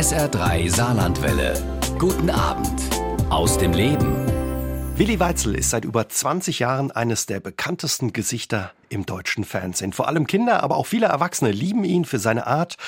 SR3 Saarlandwelle. Guten Abend aus dem Leben. Willi Weitzel ist seit über 20 Jahren eines der bekanntesten Gesichter im deutschen Fernsehen. Vor allem Kinder, aber auch viele Erwachsene lieben ihn für seine Art,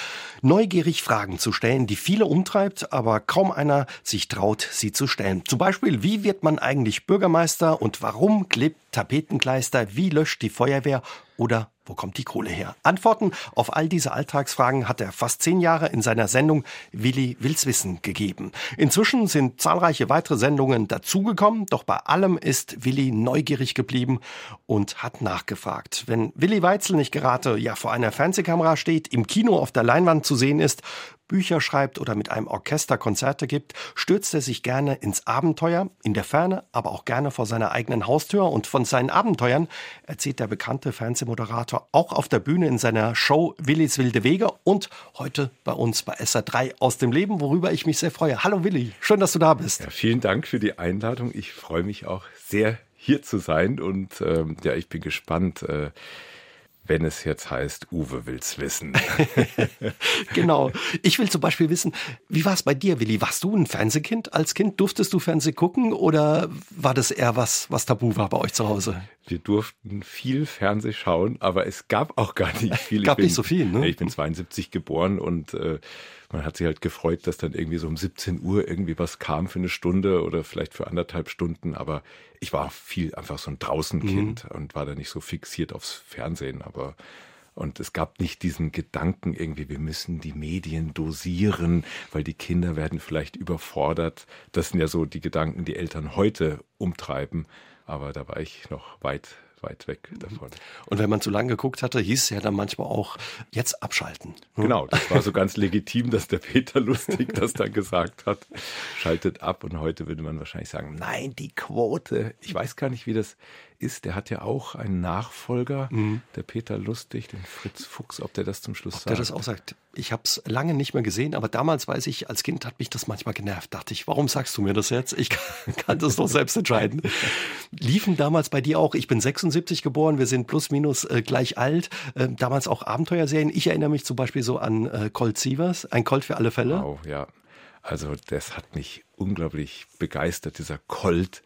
neugierig Fragen zu stellen, die viele umtreibt, aber kaum einer sich traut, sie zu stellen. Zum Beispiel, wie wird man eigentlich Bürgermeister und warum klebt Tapetenkleister, wie löscht die Feuerwehr oder wo kommt die Kohle her? Antworten auf all diese Alltagsfragen hat er fast zehn Jahre in seiner Sendung Willi will's wissen gegeben. Inzwischen sind zahlreiche weitere Sendungen dazugekommen, doch bei allem ist Willi neugierig geblieben und hat nachgefragt. Wenn Willi Weitzel nicht gerade ja vor einer Fernsehkamera steht, im Kino auf der Leinwand zu sehen ist, Bücher schreibt oder mit einem Orchester Konzerte gibt, stürzt er sich gerne ins Abenteuer, in der Ferne, aber auch gerne vor seiner eigenen Haustür. Und von seinen Abenteuern erzählt der bekannte Fernsehmoderator auch auf der Bühne in seiner Show Willis wilde Wege und heute bei uns bei SR3 aus dem Leben, worüber ich mich sehr freue. Hallo Willi, schön, dass du da bist. Ja, vielen Dank für die Einladung. Ich freue mich auch sehr, hier zu sein und ähm, ja, ich bin gespannt. Äh, wenn es jetzt heißt, Uwe will's wissen. genau. Ich will zum Beispiel wissen, wie war es bei dir, Willi? Warst du ein Fernsehkind als Kind? Durftest du Fernseh gucken oder war das eher was, was tabu war bei euch zu Hause? Wir durften viel Fernseh schauen, aber es gab auch gar nicht viel. gab bin, nicht so viel, ne? Ich bin 72 geboren und äh, man hat sich halt gefreut, dass dann irgendwie so um 17 Uhr irgendwie was kam für eine Stunde oder vielleicht für anderthalb Stunden. Aber ich war viel einfach so ein Draußenkind mhm. und war da nicht so fixiert aufs Fernsehen. Aber und es gab nicht diesen Gedanken irgendwie, wir müssen die Medien dosieren, weil die Kinder werden vielleicht überfordert. Das sind ja so die Gedanken, die Eltern heute umtreiben. Aber da war ich noch weit weit weg davon. Und wenn man zu lange geguckt hatte, hieß es ja dann manchmal auch, jetzt abschalten. Hm? Genau, das war so ganz legitim, dass der Peter Lustig das dann gesagt hat. Schaltet ab und heute würde man wahrscheinlich sagen, nein, die Quote. Ich weiß gar nicht, wie das ist, der hat ja auch einen Nachfolger, mhm. der Peter Lustig, den Fritz Fuchs, ob der das zum Schluss ob sagt. Der das auch sagt. Ich habe es lange nicht mehr gesehen, aber damals weiß ich, als Kind hat mich das manchmal genervt. Dachte ich, warum sagst du mir das jetzt? Ich kann, kann das doch selbst entscheiden. Liefen damals bei dir auch, ich bin 76 geboren, wir sind plus minus äh, gleich alt, äh, damals auch Abenteuerserien. Ich erinnere mich zum Beispiel so an äh, Colt Sievers, ein Colt für alle Fälle. Wow, ja. Also das hat mich unglaublich begeistert, dieser Colt.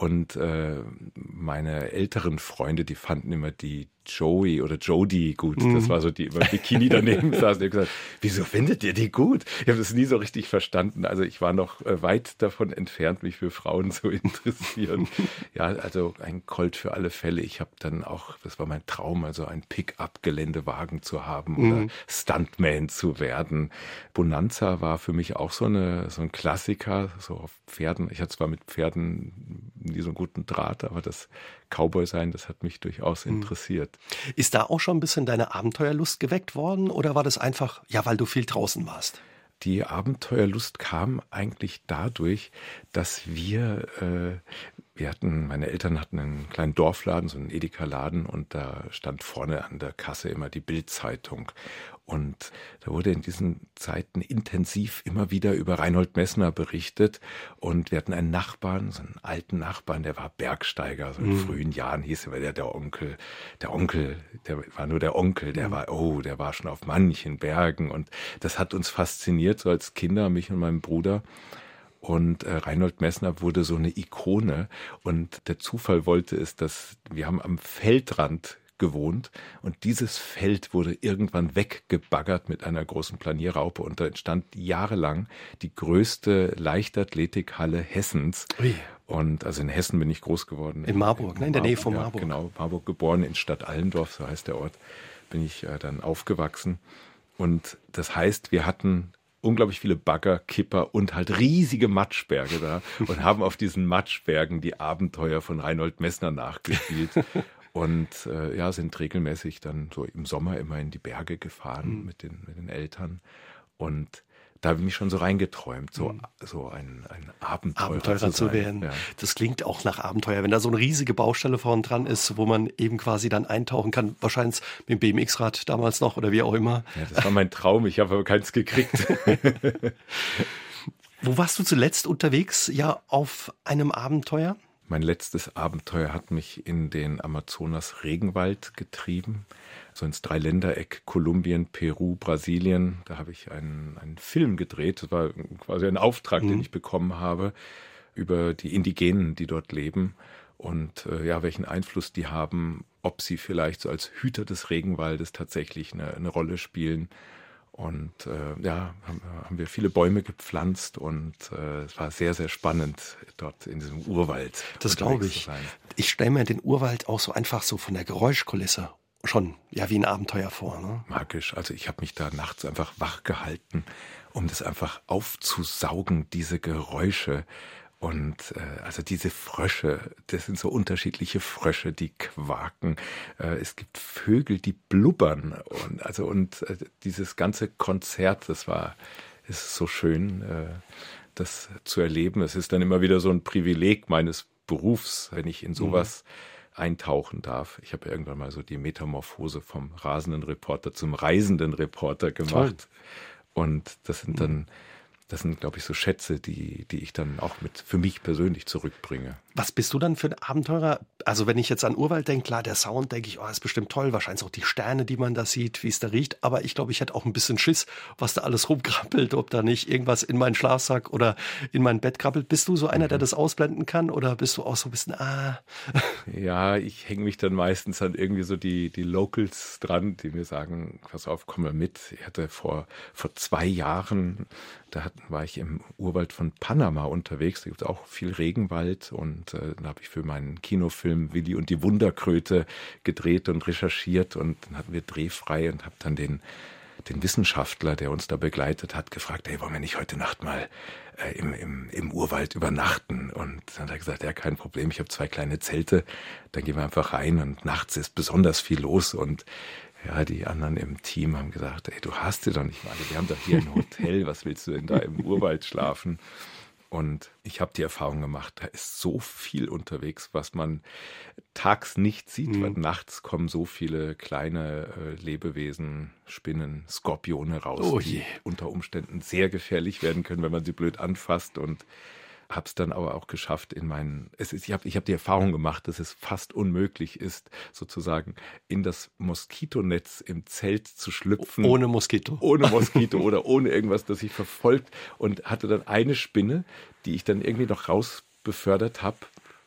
Und äh, meine älteren Freunde, die fanden immer die Joey oder Jodie gut. Mhm. Das war so die immer Bikini daneben saß. Und ich gesagt, wieso findet ihr die gut? Ich habe das nie so richtig verstanden. Also ich war noch äh, weit davon entfernt, mich für Frauen zu interessieren. ja, also ein Colt für alle Fälle. Ich habe dann auch, das war mein Traum, also ein Pick-up-Geländewagen zu haben mhm. oder Stuntman zu werden. Bonanza war für mich auch so eine so ein Klassiker, so auf Pferden. Ich hatte zwar mit Pferden nie so einen guten Draht, aber das Cowboy sein, das hat mich durchaus hm. interessiert. Ist da auch schon ein bisschen deine Abenteuerlust geweckt worden oder war das einfach, ja, weil du viel draußen warst? Die Abenteuerlust kam eigentlich dadurch, dass wir, äh, wir hatten, meine Eltern hatten einen kleinen Dorfladen, so einen Edeka-Laden und da stand vorne an der Kasse immer die Bildzeitung. Und da wurde in diesen Zeiten intensiv immer wieder über Reinhold Messner berichtet. Und wir hatten einen Nachbarn, so einen alten Nachbarn, der war Bergsteiger. So in mhm. frühen Jahren hieß er, der, der Onkel, der Onkel, der war nur der Onkel, der mhm. war, oh, der war schon auf manchen Bergen. Und das hat uns fasziniert, so als Kinder, mich und meinen Bruder. Und äh, Reinhold Messner wurde so eine Ikone. Und der Zufall wollte es, dass wir haben am Feldrand gewohnt und dieses Feld wurde irgendwann weggebaggert mit einer großen Planierraupe und da entstand jahrelang die größte Leichtathletikhalle Hessens. Ui. Und also in Hessen bin ich groß geworden. In Marburg, in, ne? in der Nähe von Marburg. Ja, genau, Marburg geboren, in Stadt Allendorf, so heißt der Ort, bin ich äh, dann aufgewachsen. Und das heißt, wir hatten unglaublich viele Bagger, Kipper und halt riesige Matschberge da und haben auf diesen Matschbergen die Abenteuer von Reinhold Messner nachgespielt. Und äh, ja, sind regelmäßig dann so im Sommer immer in die Berge gefahren mhm. mit, den, mit den Eltern. Und da habe ich mich schon so reingeträumt, so, mhm. so ein, ein Abenteurer, Abenteurer zu, zu werden. Ja. Das klingt auch nach Abenteuer. Wenn da so eine riesige Baustelle vorn dran ist, wo man eben quasi dann eintauchen kann, wahrscheinlich mit dem BMX-Rad damals noch oder wie auch immer. Ja, das war mein Traum. Ich habe aber keins gekriegt. wo warst du zuletzt unterwegs? Ja, auf einem Abenteuer? Mein letztes Abenteuer hat mich in den Amazonas Regenwald getrieben. so ins Dreiländereck Kolumbien, Peru, Brasilien. Da habe ich einen, einen Film gedreht. Das war quasi ein Auftrag, mhm. den ich bekommen habe über die Indigenen, die dort leben und äh, ja, welchen Einfluss die haben, ob sie vielleicht so als Hüter des Regenwaldes tatsächlich eine, eine Rolle spielen. Und äh, ja, haben, haben, wir viele Bäume gepflanzt und äh, es war sehr, sehr spannend dort in diesem Urwald. Das glaube ich. Ich stelle mir den Urwald auch so einfach so von der Geräuschkulisse schon ja wie ein Abenteuer vor. Ne? Magisch. Also ich habe mich da nachts einfach wach gehalten, um das einfach aufzusaugen, diese Geräusche. Und äh, also diese Frösche, das sind so unterschiedliche Frösche, die quaken. Äh, es gibt Vögel, die blubbern. Und also und äh, dieses ganze Konzert, das war ist so schön, äh, das zu erleben. Es ist dann immer wieder so ein Privileg meines Berufs, wenn ich in sowas mhm. eintauchen darf. Ich habe irgendwann mal so die Metamorphose vom rasenden Reporter zum reisenden Reporter gemacht. Toll. Und das sind dann das sind, glaube ich, so Schätze, die, die ich dann auch mit für mich persönlich zurückbringe. Was bist du dann für ein Abenteurer? Also wenn ich jetzt an Urwald denke, klar, der Sound, denke ich, oh, ist bestimmt toll. Wahrscheinlich auch die Sterne, die man da sieht, wie es da riecht. Aber ich glaube, ich hätte auch ein bisschen Schiss, was da alles rumkrabbelt, ob da nicht irgendwas in meinen Schlafsack oder in mein Bett krabbelt. Bist du so einer, der mhm. das ausblenden kann? Oder bist du auch so ein bisschen, ah? Ja, ich hänge mich dann meistens an irgendwie so die, die Locals dran, die mir sagen, pass auf, komm mal mit. Ich hatte vor, vor zwei Jahren da war ich im Urwald von Panama unterwegs. Da gibt es auch viel Regenwald und äh, da habe ich für meinen Kinofilm Willi und die Wunderkröte gedreht und recherchiert und dann hatten wir drehfrei und habe dann den den Wissenschaftler, der uns da begleitet hat, gefragt, hey, wollen wir nicht heute Nacht mal äh, im, im, im Urwald übernachten? Und dann hat er gesagt, ja, kein Problem, ich habe zwei kleine Zelte, dann gehen wir einfach rein und nachts ist besonders viel los und ja, die anderen im Team haben gesagt, ey, du hast sie doch nicht mal. Wir haben doch hier ein Hotel, was willst du denn da im Urwald schlafen? Und ich habe die Erfahrung gemacht, da ist so viel unterwegs, was man tags nicht sieht, mhm. weil nachts kommen so viele kleine äh, Lebewesen, Spinnen, Skorpione raus, oh die unter Umständen sehr gefährlich werden können, wenn man sie blöd anfasst. Und habe es dann aber auch geschafft in meinen, es ist, ich habe ich hab die Erfahrung gemacht, dass es fast unmöglich ist, sozusagen in das Moskitonetz im Zelt zu schlüpfen. Ohne Moskito. Ohne Moskito oder ohne irgendwas, das sich verfolgt und hatte dann eine Spinne, die ich dann irgendwie noch rausbefördert habe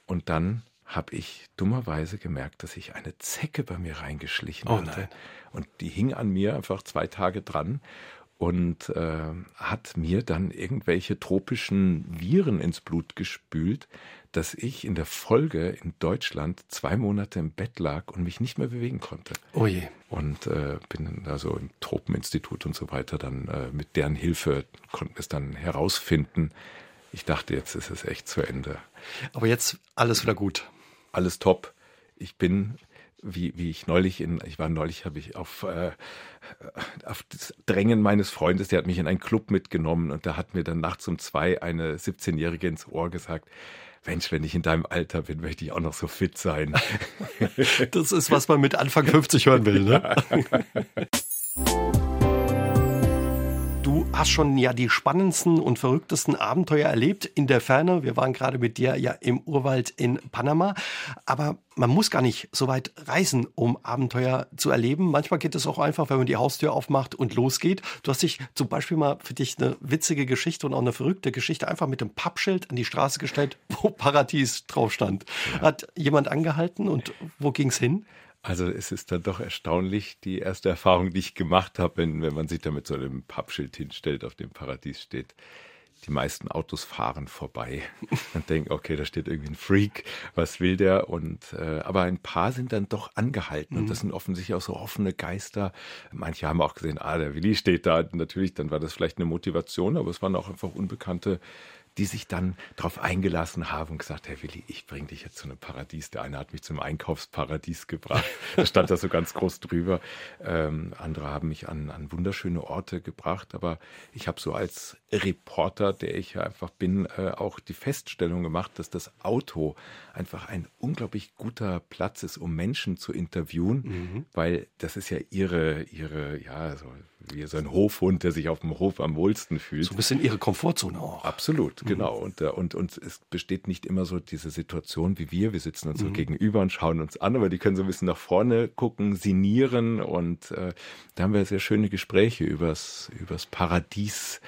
und dann habe ich dummerweise gemerkt, dass ich eine Zecke bei mir reingeschlichen oh, hatte. Nein. Und die hing an mir einfach zwei Tage dran und äh, hat mir dann irgendwelche tropischen Viren ins Blut gespült, dass ich in der Folge in Deutschland zwei Monate im Bett lag und mich nicht mehr bewegen konnte. Oh je. Und äh, bin also im Tropeninstitut und so weiter dann äh, mit deren Hilfe konnten es dann herausfinden. Ich dachte, jetzt ist es echt zu Ende. Aber jetzt alles wieder gut. Alles top. Ich bin wie, wie ich neulich in, ich war neulich, habe ich auf, äh, auf das Drängen meines Freundes, der hat mich in einen Club mitgenommen und da hat mir dann nachts um zwei eine 17-Jährige ins Ohr gesagt, Mensch, wenn ich in deinem Alter bin, möchte ich auch noch so fit sein. das ist, was man mit Anfang 50 hören will, ne? Du hast schon ja die spannendsten und verrücktesten Abenteuer erlebt in der Ferne. Wir waren gerade mit dir ja im Urwald in Panama. Aber man muss gar nicht so weit reisen, um Abenteuer zu erleben. Manchmal geht es auch einfach, wenn man die Haustür aufmacht und losgeht. Du hast dich zum Beispiel mal für dich eine witzige Geschichte und auch eine verrückte Geschichte einfach mit dem Pappschild an die Straße gestellt, wo Paradies drauf stand. Ja. Hat jemand angehalten und wo ging's hin? Also es ist dann doch erstaunlich, die erste Erfahrung, die ich gemacht habe, wenn, wenn man sich da mit so einem Pappschild hinstellt, auf dem Paradies steht. Die meisten Autos fahren vorbei und denken, okay, da steht irgendwie ein Freak, was will der? Und äh, aber ein paar sind dann doch angehalten mhm. und das sind offensichtlich auch so offene Geister. Manche haben auch gesehen, ah, der Willi steht da. Natürlich, dann war das vielleicht eine Motivation, aber es waren auch einfach unbekannte die sich dann darauf eingelassen haben und gesagt, Herr Willi, ich bringe dich jetzt zu einem Paradies. Der eine hat mich zum Einkaufsparadies gebracht. Da stand da so ganz groß drüber. Ähm, andere haben mich an, an wunderschöne Orte gebracht. Aber ich habe so als Reporter, der ich ja einfach bin, äh, auch die Feststellung gemacht, dass das Auto einfach ein unglaublich guter Platz ist, um Menschen zu interviewen, mhm. weil das ist ja ihre, ihre, ja, so wie so ein Hofhund, der sich auf dem Hof am wohlsten fühlt. So ein bisschen ihre Komfortzone auch. Absolut, mhm. genau. Und, äh, und, und es besteht nicht immer so diese Situation wie wir. Wir sitzen uns mhm. so gegenüber und schauen uns an, aber die können so ein bisschen nach vorne gucken, sinieren und äh, da haben wir sehr schöne Gespräche übers, übers Paradies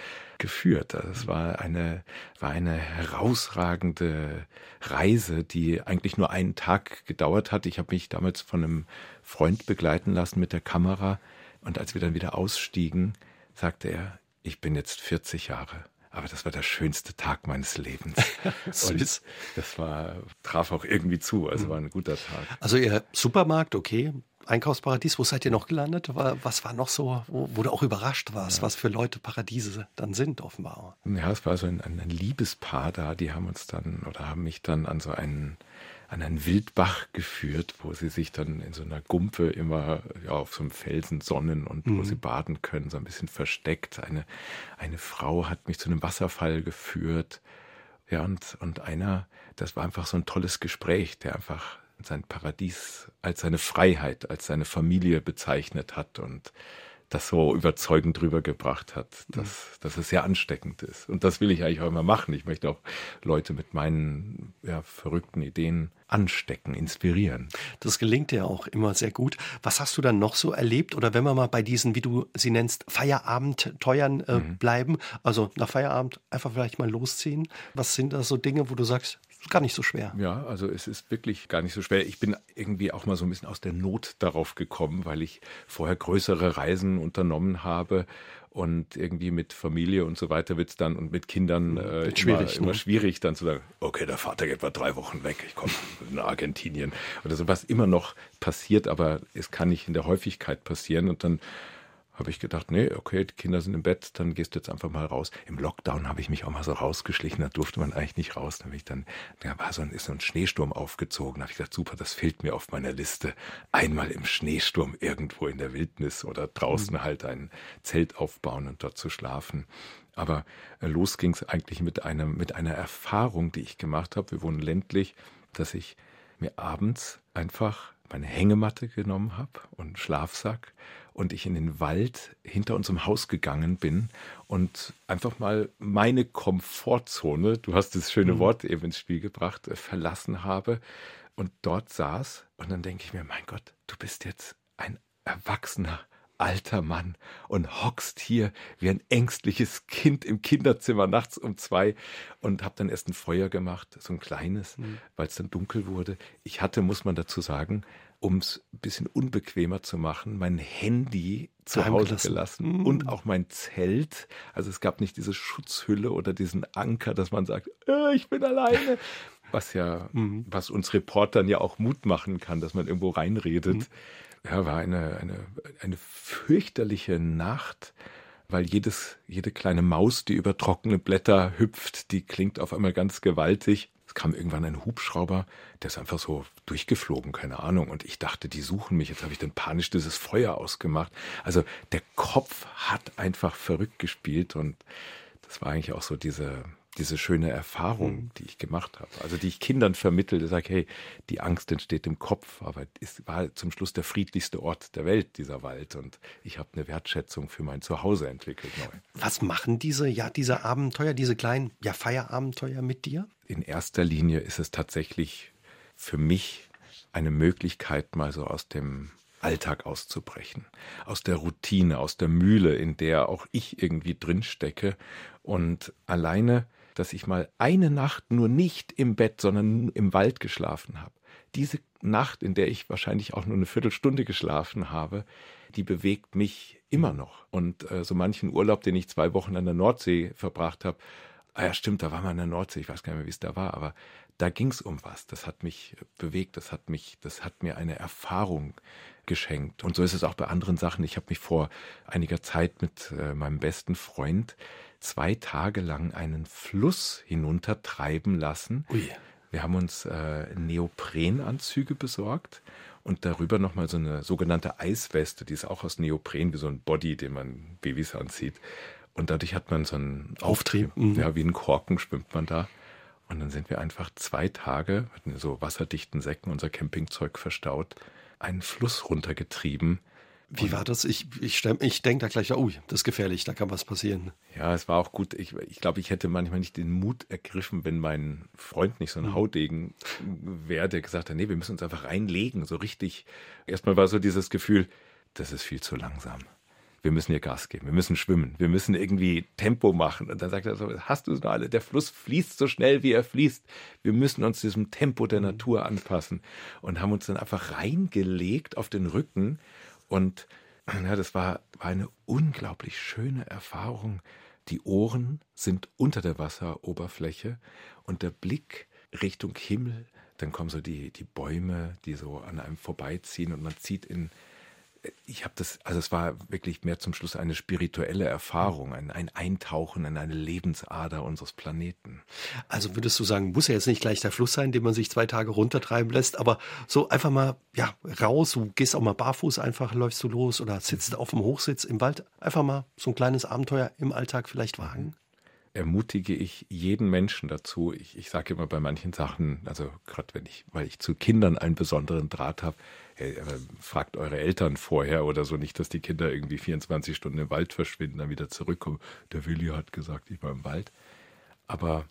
geführt. Also es war eine, war eine herausragende Reise, die eigentlich nur einen Tag gedauert hat. Ich habe mich damals von einem Freund begleiten lassen mit der Kamera. Und als wir dann wieder ausstiegen, sagte er, ich bin jetzt 40 Jahre. Aber das war der schönste Tag meines Lebens. Und das war, traf auch irgendwie zu. Also war ein guter Tag. Also Ihr Supermarkt, okay, Einkaufsparadies, wo seid ihr noch gelandet? Was war noch so, wo, wo du auch überrascht warst, ja. was für Leute Paradiese dann sind, offenbar? Ja, es war so ein, ein, Liebespaar da, die haben uns dann oder haben mich dann an so einen, an einen Wildbach geführt, wo sie sich dann in so einer Gumpe immer ja, auf so einem Felsen sonnen und mhm. wo sie baden können, so ein bisschen versteckt. Eine, eine Frau hat mich zu einem Wasserfall geführt. Ja, und, und einer, das war einfach so ein tolles Gespräch, der einfach sein Paradies als seine Freiheit, als seine Familie bezeichnet hat und das so überzeugend rübergebracht hat, dass, mhm. dass es sehr ansteckend ist. Und das will ich eigentlich auch immer machen. Ich möchte auch Leute mit meinen ja, verrückten Ideen anstecken, inspirieren. Das gelingt ja auch immer sehr gut. Was hast du dann noch so erlebt? Oder wenn wir mal bei diesen, wie du sie nennst, Feierabendteuern äh, mhm. bleiben, also nach Feierabend einfach vielleicht mal losziehen. Was sind da so Dinge, wo du sagst, gar nicht so schwer. Ja, also es ist wirklich gar nicht so schwer. Ich bin irgendwie auch mal so ein bisschen aus der Not darauf gekommen, weil ich vorher größere Reisen unternommen habe und irgendwie mit Familie und so weiter wird es dann und mit Kindern äh, immer, schwierig, immer ne? schwierig, dann zu sagen, okay, der Vater geht mal drei Wochen weg, ich komme nach Argentinien oder so, was immer noch passiert, aber es kann nicht in der Häufigkeit passieren und dann habe ich gedacht, nee, okay, die Kinder sind im Bett, dann gehst du jetzt einfach mal raus. Im Lockdown habe ich mich auch mal so rausgeschlichen, da durfte man eigentlich nicht raus. Dann, ich dann da war so ein, ist so ein Schneesturm aufgezogen. Da habe ich gesagt, super, das fehlt mir auf meiner Liste. Einmal im Schneesturm irgendwo in der Wildnis oder draußen mhm. halt ein Zelt aufbauen und dort zu schlafen. Aber äh, los ging es eigentlich mit einem, mit einer Erfahrung, die ich gemacht habe. Wir wohnen ländlich, dass ich mir abends einfach meine Hängematte genommen habe und Schlafsack und ich in den Wald hinter unserem Haus gegangen bin und einfach mal meine Komfortzone, du hast das schöne mhm. Wort eben ins Spiel gebracht, äh, verlassen habe und dort saß und dann denke ich mir, mein Gott, du bist jetzt ein erwachsener alter Mann und hockst hier wie ein ängstliches Kind im Kinderzimmer nachts um zwei und habe dann erst ein Feuer gemacht, so ein kleines, mhm. weil es dann dunkel wurde. Ich hatte, muss man dazu sagen, um es ein bisschen unbequemer zu machen, mein Handy zu Hause gelassen, mhm. und auch mein Zelt. Also es gab nicht diese Schutzhülle oder diesen Anker, dass man sagt, äh, ich bin alleine. Was ja, mhm. was uns Reportern ja auch Mut machen kann, dass man irgendwo reinredet. Mhm. Ja, war eine, eine, eine fürchterliche Nacht, weil jedes, jede kleine Maus, die über trockene Blätter hüpft, die klingt auf einmal ganz gewaltig. Es kam irgendwann ein Hubschrauber, der ist einfach so durchgeflogen, keine Ahnung. Und ich dachte, die suchen mich. Jetzt habe ich dann panisch dieses Feuer ausgemacht. Also der Kopf hat einfach verrückt gespielt und das war eigentlich auch so diese, diese schöne Erfahrung, mhm. die ich gemacht habe. Also die ich Kindern vermittelte, sage, hey, die Angst entsteht im Kopf, aber es war zum Schluss der friedlichste Ort der Welt, dieser Wald. Und ich habe eine Wertschätzung für mein Zuhause entwickelt neu. Was machen diese, ja, diese Abenteuer, diese kleinen, ja, Feierabenteuer mit dir? In erster Linie ist es tatsächlich für mich eine Möglichkeit, mal so aus dem Alltag auszubrechen, aus der Routine, aus der Mühle, in der auch ich irgendwie drinstecke und alleine dass ich mal eine Nacht nur nicht im Bett, sondern im Wald geschlafen habe. Diese Nacht, in der ich wahrscheinlich auch nur eine Viertelstunde geschlafen habe, die bewegt mich immer noch. Und äh, so manchen Urlaub, den ich zwei Wochen an der Nordsee verbracht habe, ah ja stimmt, da war man an der Nordsee, ich weiß gar nicht mehr, wie es da war, aber da ging es um was. Das hat mich bewegt, das hat mich, das hat mir eine Erfahrung geschenkt. Und so ist es auch bei anderen Sachen. Ich habe mich vor einiger Zeit mit äh, meinem besten Freund zwei Tage lang einen Fluss hinuntertreiben lassen. Ui. Wir haben uns äh, Neoprenanzüge besorgt und darüber nochmal so eine sogenannte Eisweste, die ist auch aus Neopren, wie so ein Body, den man Babys anzieht. Und dadurch hat man so einen Auftrieb. Mhm. Ja, wie ein Korken schwimmt man da. Und dann sind wir einfach zwei Tage mit so wasserdichten Säcken unser Campingzeug verstaut, einen Fluss runtergetrieben Wie war das? Ich, ich, ich denke da gleich, ui, das ist gefährlich, da kann was passieren. Ja, es war auch gut. Ich, ich glaube, ich hätte manchmal nicht den Mut ergriffen, wenn mein Freund nicht so ein mhm. Haudegen wäre, der gesagt hat, nee, wir müssen uns einfach reinlegen, so richtig. Erstmal war so dieses Gefühl, das ist viel zu langsam. Wir müssen hier Gas geben, wir müssen schwimmen, wir müssen irgendwie Tempo machen. Und dann sagt er so, hast du es noch alle? Der Fluss fließt so schnell, wie er fließt. Wir müssen uns diesem Tempo der mhm. Natur anpassen. Und haben uns dann einfach reingelegt auf den Rücken und ja, das war, war eine unglaublich schöne Erfahrung. Die Ohren sind unter der Wasseroberfläche und der Blick Richtung Himmel. Dann kommen so die, die Bäume, die so an einem vorbeiziehen und man zieht in, ich habe das, also es war wirklich mehr zum Schluss eine spirituelle Erfahrung, ein, ein, Eintauchen in eine Lebensader unseres Planeten. Also würdest du sagen, muss ja jetzt nicht gleich der Fluss sein, den man sich zwei Tage runtertreiben lässt, aber so einfach mal, ja, raus, du gehst auch mal barfuß einfach, läufst du los oder sitzt auf dem Hochsitz im Wald, einfach mal so ein kleines Abenteuer im Alltag vielleicht wagen? ermutige ich jeden Menschen dazu. Ich, ich sage immer bei manchen Sachen, also gerade wenn ich, weil ich zu Kindern einen besonderen Draht habe, hey, fragt eure Eltern vorher oder so nicht, dass die Kinder irgendwie 24 Stunden im Wald verschwinden, dann wieder zurückkommen. Der Willi hat gesagt, ich war im Wald. Aber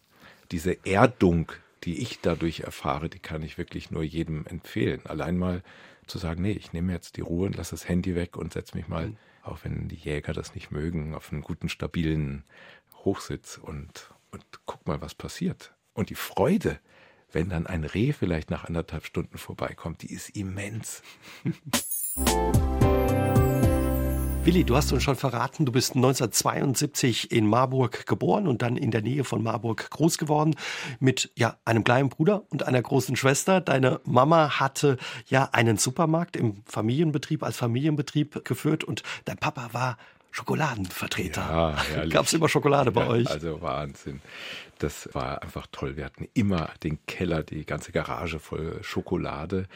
diese Erdung, die ich dadurch erfahre, die kann ich wirklich nur jedem empfehlen. Allein mal zu sagen, nee, ich nehme jetzt die Ruhe und lasse das Handy weg und setze mich mal, auch wenn die Jäger das nicht mögen, auf einen guten, stabilen Hochsitz und, und guck mal, was passiert. Und die Freude, wenn dann ein Reh vielleicht nach anderthalb Stunden vorbeikommt, die ist immens. Willi, du hast uns schon verraten, du bist 1972 in Marburg geboren und dann in der Nähe von Marburg groß geworden mit ja einem kleinen Bruder und einer großen Schwester. Deine Mama hatte ja einen Supermarkt im Familienbetrieb als Familienbetrieb geführt und dein Papa war Schokoladenvertreter. Ja, Gab es immer Schokolade bei ja, euch? Also Wahnsinn. Das war einfach toll. Wir hatten immer den Keller, die ganze Garage voll Schokolade.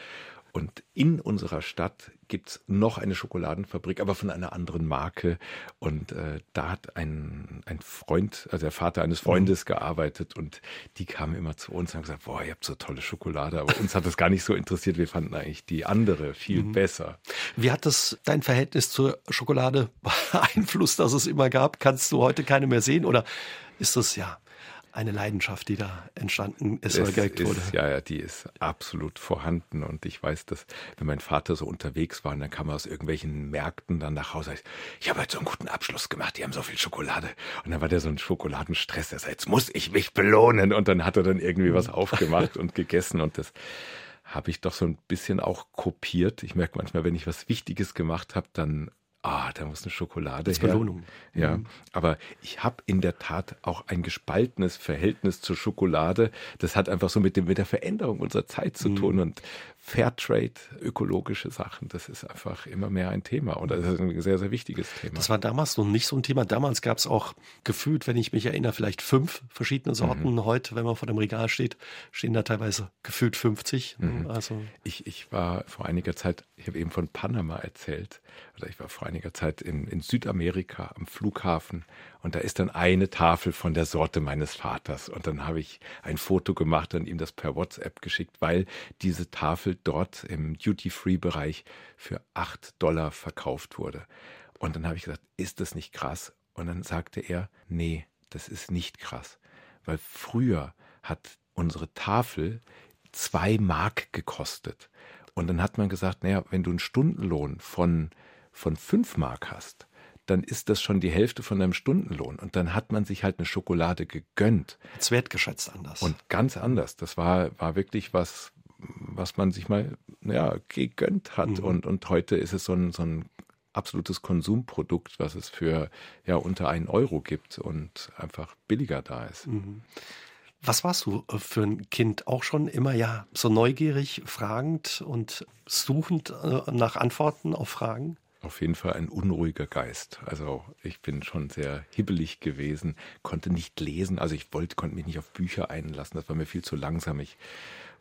Und in unserer Stadt gibt es noch eine Schokoladenfabrik, aber von einer anderen Marke. Und äh, da hat ein, ein Freund, also der Vater eines Freundes mhm. gearbeitet und die kamen immer zu uns und haben gesagt, boah, ihr habt so tolle Schokolade. Aber uns hat das gar nicht so interessiert. Wir fanden eigentlich die andere viel mhm. besser. Wie hat das dein Verhältnis zur Schokolade beeinflusst, dass es immer gab? Kannst du heute keine mehr sehen? Oder ist das ja eine Leidenschaft, die da entstanden ist oder geweckt wurde. ja, ja, die ist absolut vorhanden. Und ich weiß, dass wenn mein Vater so unterwegs war, und dann kam er aus irgendwelchen Märkten dann nach Hause, ich habe heute so einen guten Abschluss gemacht, die haben so viel Schokolade. Und dann war der so ein Schokoladenstress, der sagt, jetzt muss ich mich belohnen. Und dann hat er dann irgendwie was aufgemacht und gegessen. Und das habe ich doch so ein bisschen auch kopiert. Ich merke manchmal, wenn ich was Wichtiges gemacht habe, dann ah, da muss eine Schokolade Als her. Belohnung. Ja, mhm. aber ich habe in der Tat auch ein gespaltenes Verhältnis zur Schokolade. Das hat einfach so mit, dem, mit der Veränderung unserer Zeit zu mhm. tun und Fairtrade, ökologische Sachen, das ist einfach immer mehr ein Thema und das ist ein sehr, sehr wichtiges Thema. Das war damals noch nicht so ein Thema. Damals gab es auch gefühlt, wenn ich mich erinnere, vielleicht fünf verschiedene Sorten. Mhm. Heute, wenn man vor dem Regal steht, stehen da teilweise gefühlt 50. Mhm. Also ich, ich war vor einiger Zeit, ich habe eben von Panama erzählt, oder ich war vor einiger Zeit in, in Südamerika am Flughafen und da ist dann eine Tafel von der Sorte meines Vaters. Und dann habe ich ein Foto gemacht und ihm das per WhatsApp geschickt, weil diese Tafel dort im Duty-Free-Bereich für acht Dollar verkauft wurde. Und dann habe ich gesagt, ist das nicht krass? Und dann sagte er, nee, das ist nicht krass. Weil früher hat unsere Tafel zwei Mark gekostet. Und dann hat man gesagt, naja, wenn du einen Stundenlohn von, von fünf Mark hast, dann ist das schon die Hälfte von deinem Stundenlohn. Und dann hat man sich halt eine Schokolade gegönnt. Als wertgeschätzt anders. Und ganz anders. Das war, war wirklich was, was man sich mal ja, gegönnt hat. Mhm. Und, und heute ist es so ein, so ein absolutes Konsumprodukt, was es für ja unter einen Euro gibt und einfach billiger da ist. Mhm. Was warst du äh, für ein Kind? Auch schon immer ja so neugierig, fragend und suchend äh, nach Antworten auf Fragen? auf jeden Fall ein unruhiger Geist. Also ich bin schon sehr hibbelig gewesen, konnte nicht lesen. Also ich wollte, konnte mich nicht auf Bücher einlassen. Das war mir viel zu langsam. Ich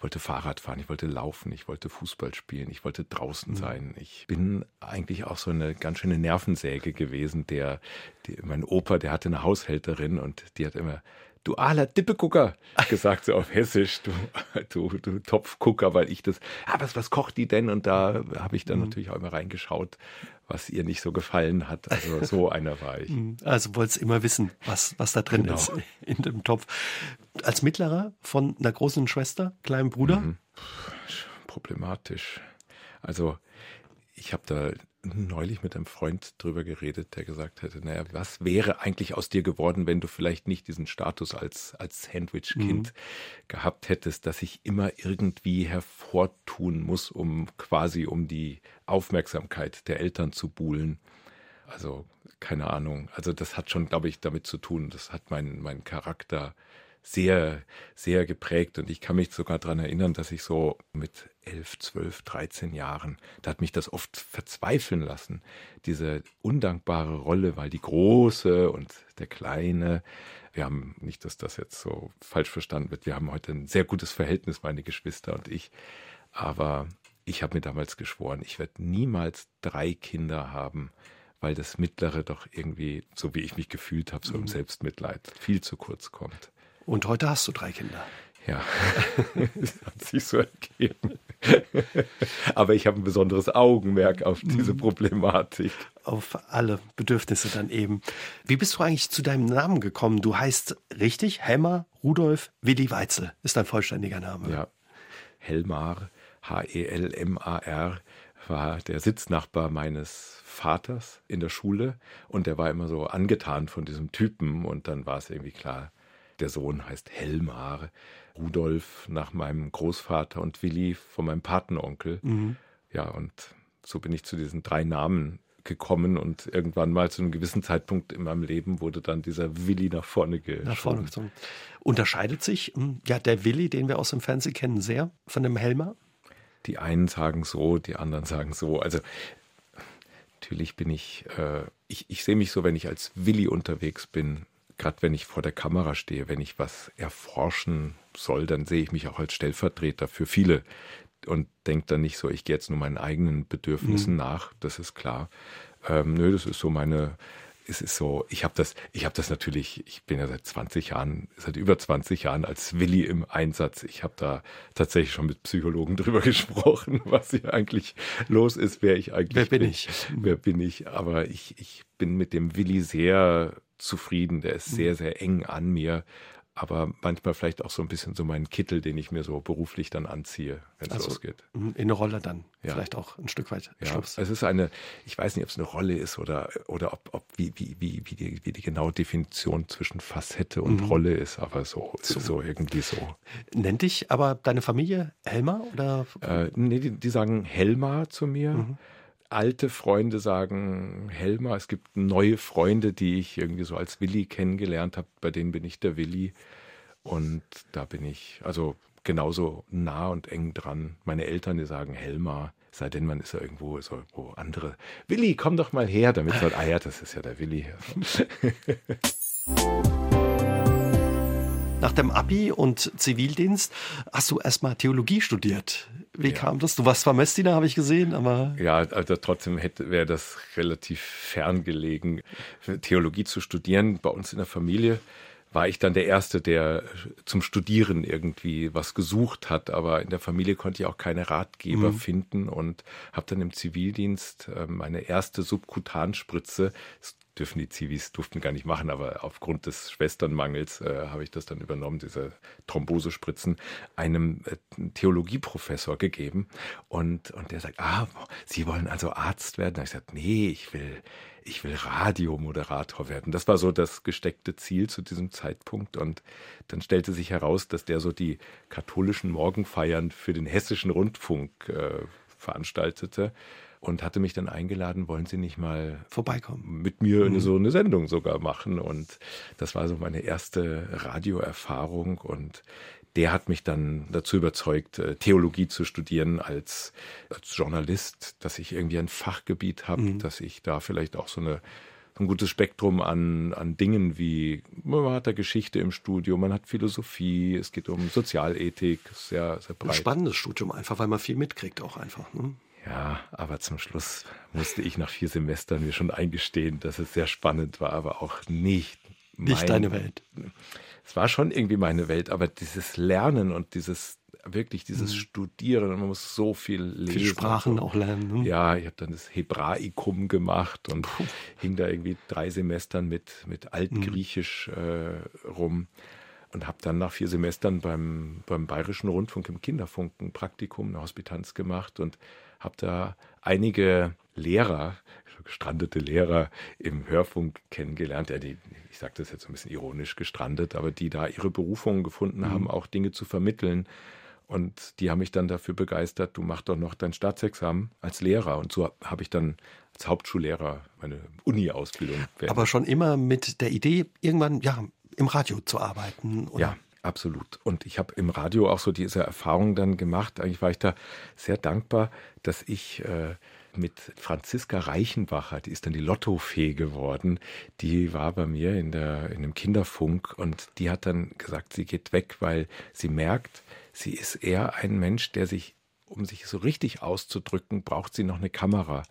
wollte Fahrrad fahren, ich wollte laufen, ich wollte Fußball spielen, ich wollte draußen mhm. sein. Ich bin eigentlich auch so eine ganz schöne Nervensäge gewesen. Der, die, mein Opa, der hatte eine Haushälterin und die hat immer du aler Dippegucker, gesagt so auf Hessisch, du, du, du Topfgucker, weil ich das, ah, was, was kocht die denn? Und da habe ich dann mhm. natürlich auch immer reingeschaut, was ihr nicht so gefallen hat. Also so einer war ich. Mhm. Also wolltest immer wissen, was, was da drin genau. ist in dem Topf. Als Mittlerer von einer großen Schwester, kleinen Bruder? Mhm. Problematisch. Also ich habe da neulich mit einem Freund drüber geredet, der gesagt hätte, naja, was wäre eigentlich aus dir geworden, wenn du vielleicht nicht diesen Status als, als Sandwich-Kind mhm. gehabt hättest, dass ich immer irgendwie hervortun muss, um quasi um die Aufmerksamkeit der Eltern zu buhlen. Also, keine Ahnung. Also, das hat schon, glaube ich, damit zu tun. Das hat meinen mein Charakter sehr, sehr geprägt. Und ich kann mich sogar daran erinnern, dass ich so mit elf, zwölf, dreizehn Jahren, da hat mich das oft verzweifeln lassen. Diese undankbare Rolle, weil die Große und der Kleine, wir haben nicht, dass das jetzt so falsch verstanden wird, wir haben heute ein sehr gutes Verhältnis, meine Geschwister und ich. Aber ich habe mir damals geschworen, ich werde niemals drei Kinder haben, weil das Mittlere doch irgendwie, so wie ich mich gefühlt habe, so im mhm. Selbstmitleid viel zu kurz kommt. Und heute hast du drei Kinder. Ja, das hat sich so ergeben. Aber ich habe ein besonderes Augenmerk auf diese mhm. Problematik. Auf alle Bedürfnisse dann eben. Wie bist du eigentlich zu deinem Namen gekommen? Du heißt richtig Helmar Rudolf Willi Weitzel, ist dein vollständiger Name. Ja, Helmar, H-E-L-M-A-R, war der Sitznachbar meines Vaters in der Schule und der war immer so angetan von diesem Typen und dann war es irgendwie klar, der Sohn heißt Helmar, Rudolf nach meinem Großvater und Willi von meinem Patenonkel. Mhm. Ja, und so bin ich zu diesen drei Namen gekommen und irgendwann mal zu einem gewissen Zeitpunkt in meinem Leben wurde dann dieser Willi nach vorne geschoben. Nach vorne gezogen. Unterscheidet sich hm, ja der Willi, den wir aus dem Fernsehen kennen, sehr von dem Helmer? Die einen sagen so, die anderen sagen so. Also natürlich bin ich, äh, ich, ich sehe mich so, wenn ich als Willi unterwegs bin, gerade wenn ich vor der Kamera stehe, wenn ich was erforschen soll, dann sehe ich mich auch als Stellvertreter für viele und denke dann nicht so, ich gehe jetzt nur meinen eigenen Bedürfnissen mhm. nach, das ist klar. Ähm, nö, das ist so meine, es ist so, ich habe das, ich habe das natürlich, ich bin ja seit 20 Jahren, seit über 20 Jahren als Willi im Einsatz. Ich habe da tatsächlich schon mit Psychologen drüber gesprochen, was hier eigentlich los ist, wer ich eigentlich wer bin. bin. Ich? Wer bin ich? Aber ich, ich bin mit dem Willi sehr zufrieden. Der ist sehr, mhm. sehr eng an mir. Aber manchmal vielleicht auch so ein bisschen so meinen Kittel, den ich mir so beruflich dann anziehe, wenn es also losgeht. In eine Rolle dann ja. vielleicht auch ein Stück weit ja. Schluss. Es ist eine, ich weiß nicht, ob es eine Rolle ist oder, oder ob, ob wie, wie, wie, wie, die, wie die genaue Definition zwischen Facette und mhm. Rolle ist, aber so, so. so irgendwie so. Nennt dich aber deine Familie Helma oder? Äh, nee, die, die sagen Helma zu mir. Mhm alte Freunde sagen Helmer. Es gibt neue Freunde, die ich irgendwie so als Willi kennengelernt habe. Bei denen bin ich der Willi. Und da bin ich also genauso nah und eng dran. Meine Eltern, die sagen Helmer. Sei denn, man ist ja irgendwo so wo andere. Willi, komm doch mal her, damit so, ah ja, das ist ja der Willi. Nach dem Abi und Zivildienst hast du erstmal Theologie studiert. Wie ja. kam das? Du warst zwar Messdiener, habe ich gesehen, aber. Ja, also trotzdem wäre das relativ fern gelegen, Theologie zu studieren. Bei uns in der Familie war ich dann der Erste, der zum Studieren irgendwie was gesucht hat. Aber in der Familie konnte ich auch keine Ratgeber mhm. finden und habe dann im Zivildienst äh, meine erste Subkutanspritze, dürfen die Zivis, durften gar nicht machen, aber aufgrund des Schwesternmangels äh, habe ich das dann übernommen, diese Thrombosespritzen, einem äh, Theologieprofessor gegeben. Und, und der sagt, ah, Sie wollen also Arzt werden? Da habe ich gesagt, nee, ich will, ich will Radiomoderator werden. Das war so das gesteckte Ziel zu diesem Zeitpunkt. Und dann stellte sich heraus, dass der so die katholischen Morgenfeiern für den hessischen Rundfunk äh, veranstaltete und hatte mich dann eingeladen, wollen Sie nicht mal vorbeikommen? Mit mir mhm. so eine Sendung sogar machen. Und das war so meine erste Radioerfahrung und der hat mich dann dazu überzeugt, äh, Theologie zu studieren als, als Journalist, dass ich irgendwie ein Fachgebiet habe, mhm. dass ich da vielleicht auch so eine ein gutes Spektrum an, an Dingen wie, man hat da Geschichte im Studium, man hat Philosophie, es geht um Sozialethik, sehr, sehr breit. Ein spannendes Studium einfach, weil man viel mitkriegt auch einfach. Ne? Ja, aber zum Schluss musste ich nach vier Semestern mir schon eingestehen, dass es sehr spannend war, aber auch nicht nicht deine Welt. es war schon irgendwie meine Welt, aber dieses Lernen und dieses wirklich dieses mhm. Studieren, man muss so viel lesen. Viele Sprachen auch lernen. Ne? Ja, ich habe dann das Hebraikum gemacht und Puh. hing da irgendwie drei Semestern mit, mit Altgriechisch mhm. äh, rum und habe dann nach vier Semestern beim, beim Bayerischen Rundfunk im Kinderfunk ein Praktikum, eine Hospitanz gemacht und habe da einige Lehrer, gestrandete Lehrer im Hörfunk kennengelernt. Ja, die, ich sage das jetzt ein bisschen ironisch gestrandet, aber die da ihre Berufungen gefunden mhm. haben, auch Dinge zu vermitteln. Und die haben mich dann dafür begeistert, du mach doch noch dein Staatsexamen als Lehrer. Und so habe ich dann als Hauptschullehrer meine Uni-Ausbildung. Aber schon immer mit der Idee, irgendwann ja im Radio zu arbeiten. Oder? Ja, absolut. Und ich habe im Radio auch so diese Erfahrung dann gemacht. Eigentlich war ich da sehr dankbar, dass ich äh, mit Franziska Reichenbacher, die ist dann die Lottofee geworden, die war bei mir in, der, in dem Kinderfunk und die hat dann gesagt, sie geht weg, weil sie merkt, sie ist eher ein Mensch, der sich, um sich so richtig auszudrücken, braucht sie noch eine Kamera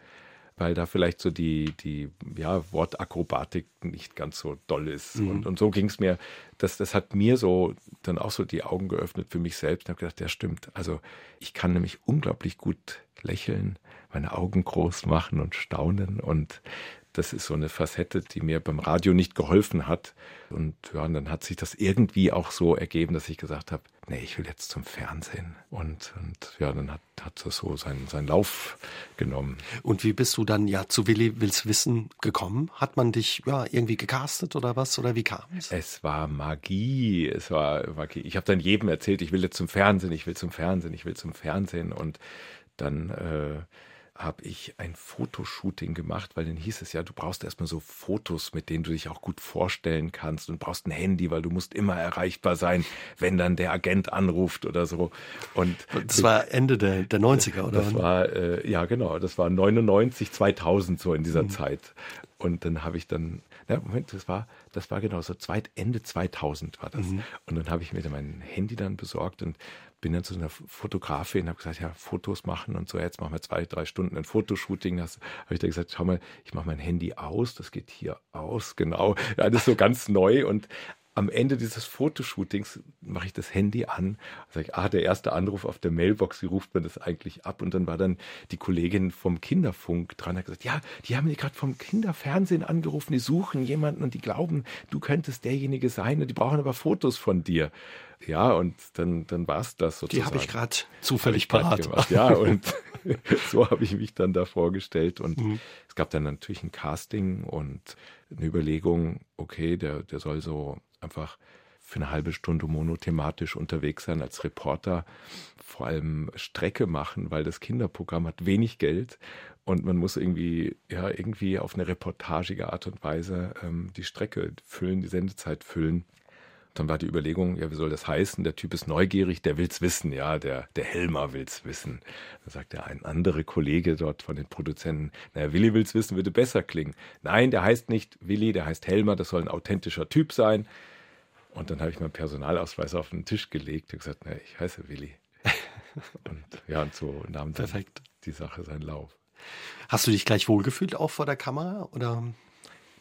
weil da vielleicht so die, die ja, Wortakrobatik nicht ganz so doll ist. Mhm. Und, und so ging es mir, das, das hat mir so dann auch so die Augen geöffnet für mich selbst. Ich habe gedacht, ja stimmt. Also ich kann nämlich unglaublich gut lächeln, meine Augen groß machen und staunen und das ist so eine Facette, die mir beim Radio nicht geholfen hat. Und ja, und dann hat sich das irgendwie auch so ergeben, dass ich gesagt habe, nee, ich will jetzt zum Fernsehen. Und, und ja, dann hat, hat das so seinen, seinen Lauf genommen. Und wie bist du dann ja zu Willi Wills Wissen gekommen? Hat man dich ja irgendwie gecastet oder was? Oder wie kam es? Es war Magie. Es war Magie. Ich habe dann jedem erzählt, ich will jetzt zum Fernsehen, ich will zum Fernsehen, ich will zum Fernsehen. Und dann äh, habe ich ein Fotoshooting gemacht, weil dann hieß es ja, du brauchst erstmal so Fotos, mit denen du dich auch gut vorstellen kannst und brauchst ein Handy, weil du musst immer erreichbar sein, wenn dann der Agent anruft oder so. Und das war Ende der, der 90er, oder? Das war, äh, ja genau, das war 99, 2000 so in dieser mhm. Zeit. Und dann habe ich dann, na, Moment, das war, das war genau so zweit, Ende 2000 war das. Mhm. Und dann habe ich mir mein Handy dann besorgt und bin dann zu einer Fotografin und habe gesagt, ja, Fotos machen und so, jetzt machen wir zwei, drei Stunden ein Fotoshooting. Das habe ich dann gesagt, schau mal, ich mache mein Handy aus, das geht hier aus, genau. Ist so ganz neu und am Ende dieses Fotoshootings mache ich das Handy an, sage ich, ah, der erste Anruf auf der Mailbox, wie ruft man das eigentlich ab? Und dann war dann die Kollegin vom Kinderfunk dran, hat gesagt, ja, die haben mich gerade vom Kinderfernsehen angerufen, die suchen jemanden und die glauben, du könntest derjenige sein und die brauchen aber Fotos von dir. Ja, und dann, dann war es das sozusagen. Die habe ich gerade zufällig parat gemacht. Ja, und so habe ich mich dann da vorgestellt. Und mhm. es gab dann natürlich ein Casting und eine Überlegung, okay, der, der soll so einfach für eine halbe Stunde monothematisch unterwegs sein als Reporter, vor allem Strecke machen, weil das Kinderprogramm hat wenig Geld und man muss irgendwie, ja, irgendwie auf eine reportagige Art und Weise ähm, die Strecke füllen, die Sendezeit füllen. Dann war die Überlegung, ja, wie soll das heißen? Der Typ ist neugierig, der will's wissen, ja, der, der Helmer will's wissen. Dann sagt der ein anderer Kollege dort von den Produzenten, naja, Willi will's wissen, würde besser klingen. Nein, der heißt nicht Willi, der heißt Helmer, das soll ein authentischer Typ sein. Und dann habe ich meinen Personalausweis auf den Tisch gelegt und gesagt, naja, ich heiße Willi. und ja, und so nahm dann Perfekt. die Sache seinen Lauf. Hast du dich gleich wohlgefühlt auch vor der Kamera oder?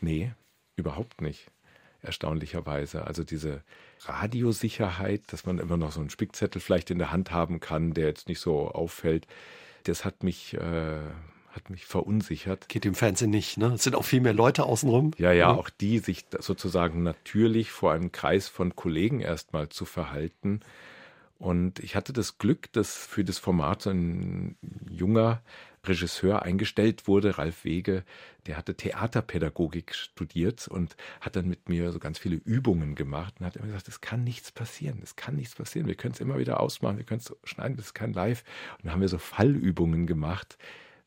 Nee, überhaupt nicht erstaunlicherweise. Also diese Radiosicherheit, dass man immer noch so einen Spickzettel vielleicht in der Hand haben kann, der jetzt nicht so auffällt, das hat mich, äh, hat mich verunsichert. Geht im Fernsehen nicht, ne? Es sind auch viel mehr Leute außenrum. Ja, ja, mhm. auch die sich sozusagen natürlich vor einem Kreis von Kollegen erstmal zu verhalten. Und ich hatte das Glück, dass für das Format so ein junger Regisseur eingestellt wurde, Ralf Wege, der hatte Theaterpädagogik studiert und hat dann mit mir so ganz viele Übungen gemacht und hat immer gesagt, es kann nichts passieren, es kann nichts passieren, wir können es immer wieder ausmachen, wir können es schneiden, das ist kein Live. Und dann haben wir so Fallübungen gemacht,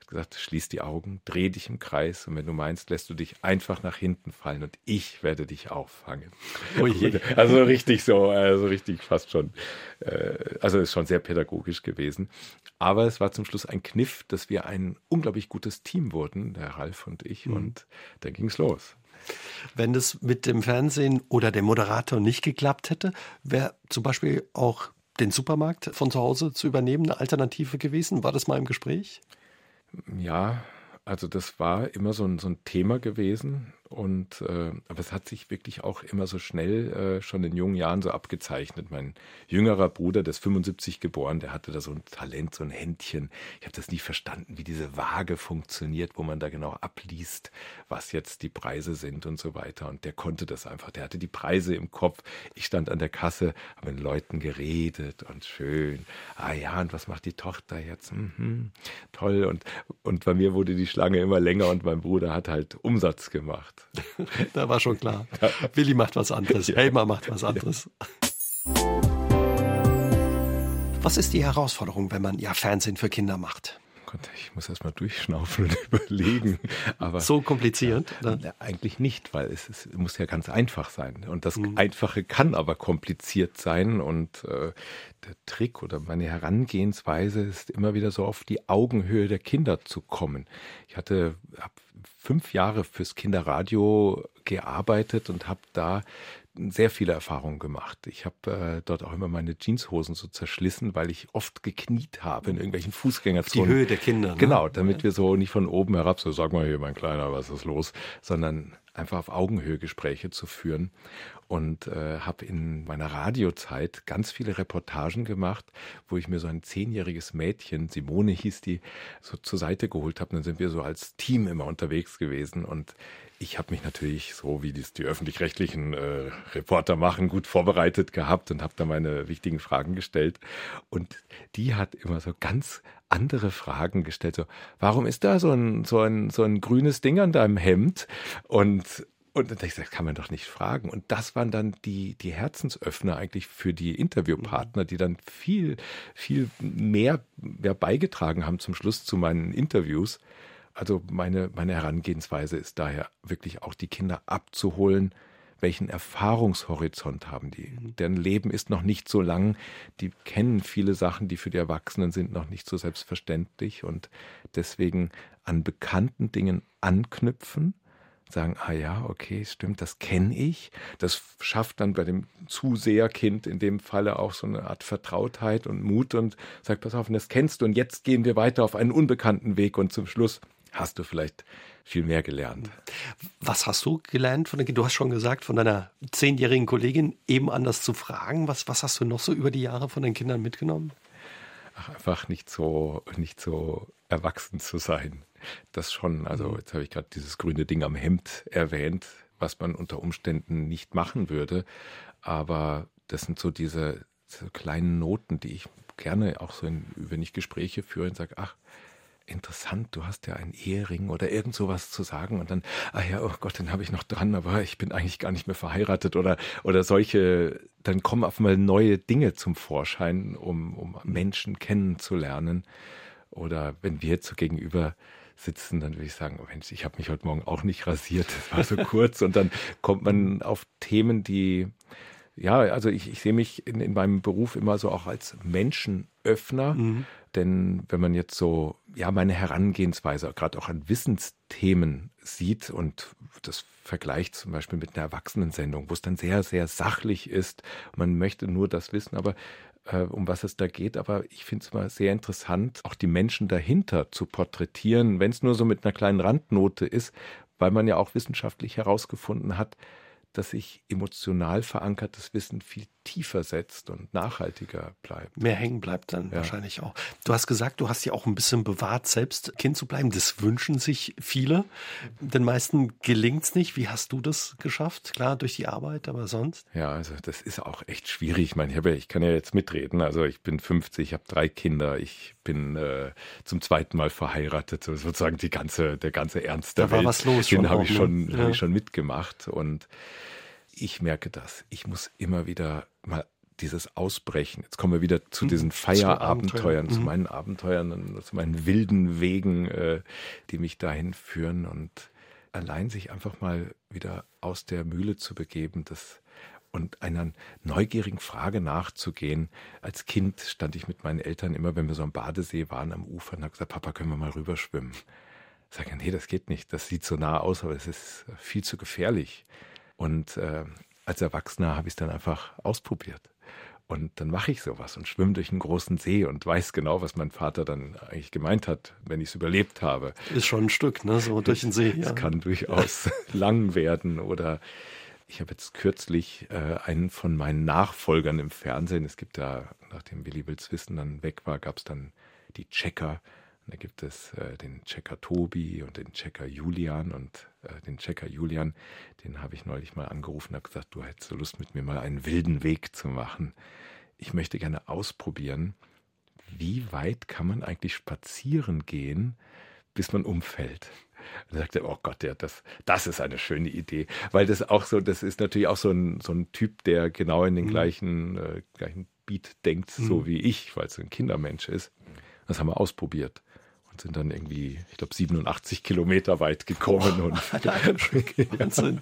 gesagt, schließ die Augen, dreh dich im Kreis und wenn du meinst, lässt du dich einfach nach hinten fallen und ich werde dich auffangen. Oh also richtig so, also richtig fast schon, äh, also ist schon sehr pädagogisch gewesen. Aber es war zum Schluss ein Kniff, dass wir ein unglaublich gutes Team wurden, der Ralf und ich, mhm. und dann ging es los. Wenn das mit dem Fernsehen oder dem Moderator nicht geklappt hätte, wäre zum Beispiel auch den Supermarkt von zu Hause zu übernehmen eine Alternative gewesen? War das mal im Gespräch? Ja, also das war immer so ein, so ein Thema gewesen Und äh, aber es hat sich wirklich auch immer so schnell äh, schon in jungen Jahren so abgezeichnet. Mein jüngerer Bruder, der ist 75 geboren, der hatte da so ein Talent, so ein Händchen. Ich habe das nie verstanden, wie diese Waage funktioniert, wo man da genau abliest, was jetzt die Preise sind und so weiter. Und der konnte das einfach. Der hatte die Preise im Kopf. Ich stand an der Kasse, habe mit Leuten geredet und schön. Ah ja, und was macht die Tochter jetzt? Mhm, toll. Und und bei mir wurde die Schlange immer länger und mein Bruder hat halt Umsatz gemacht gemacht. da war schon klar. Willi macht was anderes. Helmer macht was anderes. Was ist die Herausforderung, wenn man ja Fernsehen für Kinder macht? Ich muss erst mal durchschnaufen und überlegen. Aber so kompliziert? Ja, eigentlich nicht, weil es, es, muss ja ganz einfach sein. Und das mhm. Einfache kann aber kompliziert sein. Und äh, der Trick oder meine Herangehensweise ist immer wieder so auf die Augenhöhe der Kinder zu kommen. Ich hatte fünf Jahre fürs Kinderradio gearbeitet und habe da sehr viele Erfahrungen gemacht. Ich habe äh, dort auch immer meine Jeanshosen so zerschlissen, weil ich oft gekniet habe in irgendwelchen Fußgängerzonen. Die Höhe der Kinder. Ne? Genau, damit ja. wir so nicht von oben herab, so sag mal hier, mein Kleiner, was ist los, sondern einfach auf Augenhöhe Gespräche zu führen und äh, habe in meiner Radiozeit ganz viele Reportagen gemacht, wo ich mir so ein zehnjähriges Mädchen, Simone hieß die, so zur Seite geholt habe. Dann sind wir so als Team immer unterwegs gewesen und ich habe mich natürlich so, wie dies die öffentlich-rechtlichen äh, Reporter machen, gut vorbereitet gehabt und habe da meine wichtigen Fragen gestellt. Und die hat immer so ganz andere Fragen gestellt. So, warum ist da so ein, so ein, so ein grünes Ding an deinem Hemd? Und und dann ich, das kann man doch nicht fragen. Und das waren dann die, die Herzensöffner eigentlich für die Interviewpartner, die dann viel, viel mehr, mehr beigetragen haben zum Schluss zu meinen Interviews. Also meine, meine Herangehensweise ist daher wirklich auch die Kinder abzuholen, welchen Erfahrungshorizont haben die. Mhm. Deren Leben ist noch nicht so lang, die kennen viele Sachen, die für die Erwachsenen sind, noch nicht so selbstverständlich und deswegen an bekannten Dingen anknüpfen sagen, ah ja, okay, stimmt, das kenne ich. Das schafft dann bei dem Zuseherkind in dem Falle auch so eine Art Vertrautheit und Mut und sagt, pass auf, das kennst du und jetzt gehen wir weiter auf einen unbekannten Weg und zum Schluss hast du vielleicht viel mehr gelernt. Was hast du gelernt von du hast schon gesagt, von deiner zehnjährigen Kollegin eben anders zu fragen. Was, was hast du noch so über die Jahre von den Kindern mitgenommen? Ach, einfach nicht so, nicht so erwachsen zu sein. Das schon. Also mhm. jetzt habe ich gerade dieses grüne Ding am Hemd erwähnt, was man unter Umständen nicht machen würde. Aber das sind so diese, diese kleinen Noten, die ich gerne auch so, in, wenn ich Gespräche führe und sage, ach, interessant, du hast ja einen Ehering oder irgend sowas zu sagen und dann, ah ja, oh Gott, den habe ich noch dran, aber ich bin eigentlich gar nicht mehr verheiratet oder, oder solche, dann kommen auf einmal neue Dinge zum Vorschein, um, um Menschen kennenzulernen. Oder wenn wir jetzt so gegenüber sitzen, dann würde ich sagen, oh Mensch, ich habe mich heute Morgen auch nicht rasiert, das war so kurz. Und dann kommt man auf Themen, die, ja, also ich, ich sehe mich in, in meinem Beruf immer so auch als Menschenöffner. Mhm. Denn wenn man jetzt so, ja, meine Herangehensweise gerade auch an Wissensthemen sieht und das vergleicht zum Beispiel mit einer Erwachsenensendung, wo es dann sehr, sehr sachlich ist, man möchte nur das wissen, aber äh, um was es da geht, aber ich finde es mal sehr interessant, auch die Menschen dahinter zu porträtieren, wenn es nur so mit einer kleinen Randnote ist, weil man ja auch wissenschaftlich herausgefunden hat, dass sich emotional verankertes Wissen viel tiefer setzt und nachhaltiger bleibt. Mehr hängen bleibt dann ja. wahrscheinlich auch. Du hast gesagt, du hast ja auch ein bisschen bewahrt, selbst Kind zu bleiben. Das wünschen sich viele. Den meisten gelingt es nicht. Wie hast du das geschafft? Klar, durch die Arbeit, aber sonst? Ja, also das ist auch echt schwierig. Ich meine, ich, kann ja jetzt mitreden. Also ich bin 50, ich habe drei Kinder, ich bin äh, zum zweiten Mal verheiratet. Sozusagen die ganze, der ganze Ernst der da Welt. war was los. Den habe ich, ne? schon, ja. hab ich schon mitgemacht und ich merke das. Ich muss immer wieder mal dieses Ausbrechen. Jetzt kommen wir wieder zu mhm. diesen Feierabenteuern, zu, mhm. meinen Abenteuern, zu meinen wilden Wegen, äh, die mich dahin führen und allein sich einfach mal wieder aus der Mühle zu begeben, das und einer neugierigen Frage nachzugehen. Als Kind stand ich mit meinen Eltern immer, wenn wir so am Badesee waren, am Ufer und habe gesagt, Papa, können wir mal rüberschwimmen? Ich sage, nee, das geht nicht. Das sieht so nah aus, aber es ist viel zu gefährlich. Und äh, als Erwachsener habe ich es dann einfach ausprobiert. Und dann mache ich sowas und schwimme durch einen großen See und weiß genau, was mein Vater dann eigentlich gemeint hat, wenn ich es überlebt habe. Ist schon ein Stück, ne? So durch den See. Es ja. kann durchaus lang werden. Oder ich habe jetzt kürzlich äh, einen von meinen Nachfolgern im Fernsehen. Es gibt da, nachdem Willi Wills Wissen dann weg war, gab es dann die Checker. Und da gibt es äh, den Checker Tobi und den Checker Julian. Und äh, den Checker Julian, den habe ich neulich mal angerufen und habe gesagt, du hättest Lust mit mir mal einen wilden Weg zu machen. Ich möchte gerne ausprobieren, wie weit kann man eigentlich spazieren gehen, bis man umfällt. Und sagt er, oh Gott, ja, das, das ist eine schöne Idee. Weil das auch so, das ist natürlich auch so ein, so ein Typ, der genau in den mhm. gleichen, äh, gleichen Beat denkt, mhm. so wie ich, weil es ein Kindermensch ist. Das haben wir ausprobiert und sind dann irgendwie, ich glaube, 87 Kilometer weit gekommen. Und, Wahnsinn.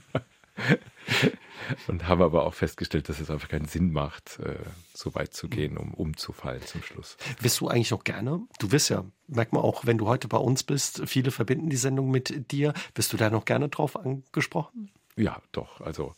und haben aber auch festgestellt, dass es einfach keinen Sinn macht, äh, so weit zu gehen, um umzufallen zum Schluss. Wirst du eigentlich noch gerne? Du wirst ja, merkt man auch, wenn du heute bei uns bist, viele verbinden die Sendung mit dir. Bist du da noch gerne drauf angesprochen? Ja, doch. Also,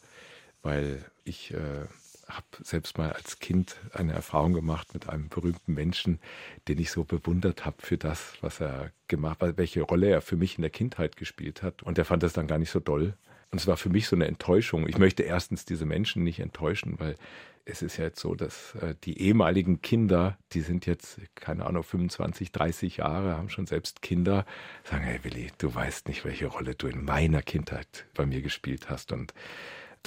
weil ich äh, habe selbst mal als Kind eine Erfahrung gemacht mit einem berühmten Menschen, den ich so bewundert habe für das, was er gemacht hat, welche Rolle er für mich in der Kindheit gespielt hat. Und er fand das dann gar nicht so doll. Und es war für mich so eine Enttäuschung. Ich möchte erstens diese Menschen nicht enttäuschen, weil es ist ja jetzt so, dass äh, die ehemaligen Kinder, die sind jetzt, keine Ahnung, 25, 30 Jahre, haben schon selbst Kinder, sagen, hey Willi, du weißt nicht, welche Rolle du in meiner Kindheit bei mir gespielt hast. Und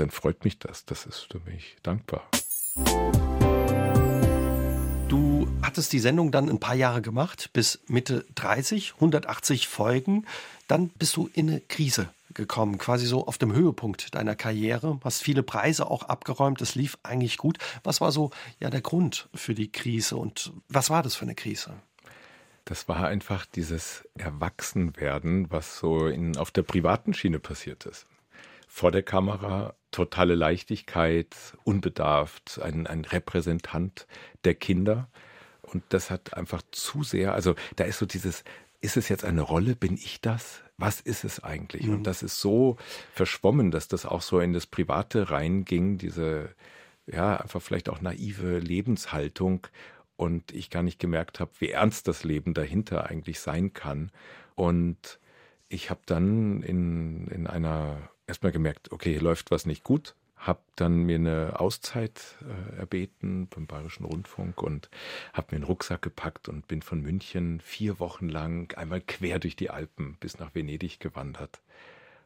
dann freut mich das. Das ist für mich dankbar. Du hattest die Sendung dann ein paar Jahre gemacht, bis Mitte 30, 180 Folgen. Dann bist du in eine Krise gekommen, quasi so auf dem Höhepunkt deiner Karriere, hast viele Preise auch abgeräumt, es lief eigentlich gut. Was war so ja der Grund für die Krise und was war das für eine Krise? Das war einfach dieses Erwachsenwerden, was so in, auf der privaten Schiene passiert ist. Vor der Kamera totale Leichtigkeit, unbedarft, ein, ein Repräsentant der Kinder. Und das hat einfach zu sehr, also da ist so dieses, ist es jetzt eine Rolle, bin ich das? Was ist es eigentlich? Mhm. Und das ist so verschwommen, dass das auch so in das Private reinging, diese, ja, einfach vielleicht auch naive Lebenshaltung und ich gar nicht gemerkt habe, wie ernst das Leben dahinter eigentlich sein kann. Und ich habe dann in, in einer erstmal gemerkt, okay, hier läuft was nicht gut. Habe dann mir eine Auszeit äh, erbeten beim Bayerischen Rundfunk und habe mir einen Rucksack gepackt und bin von München vier Wochen lang einmal quer durch die Alpen bis nach Venedig gewandert.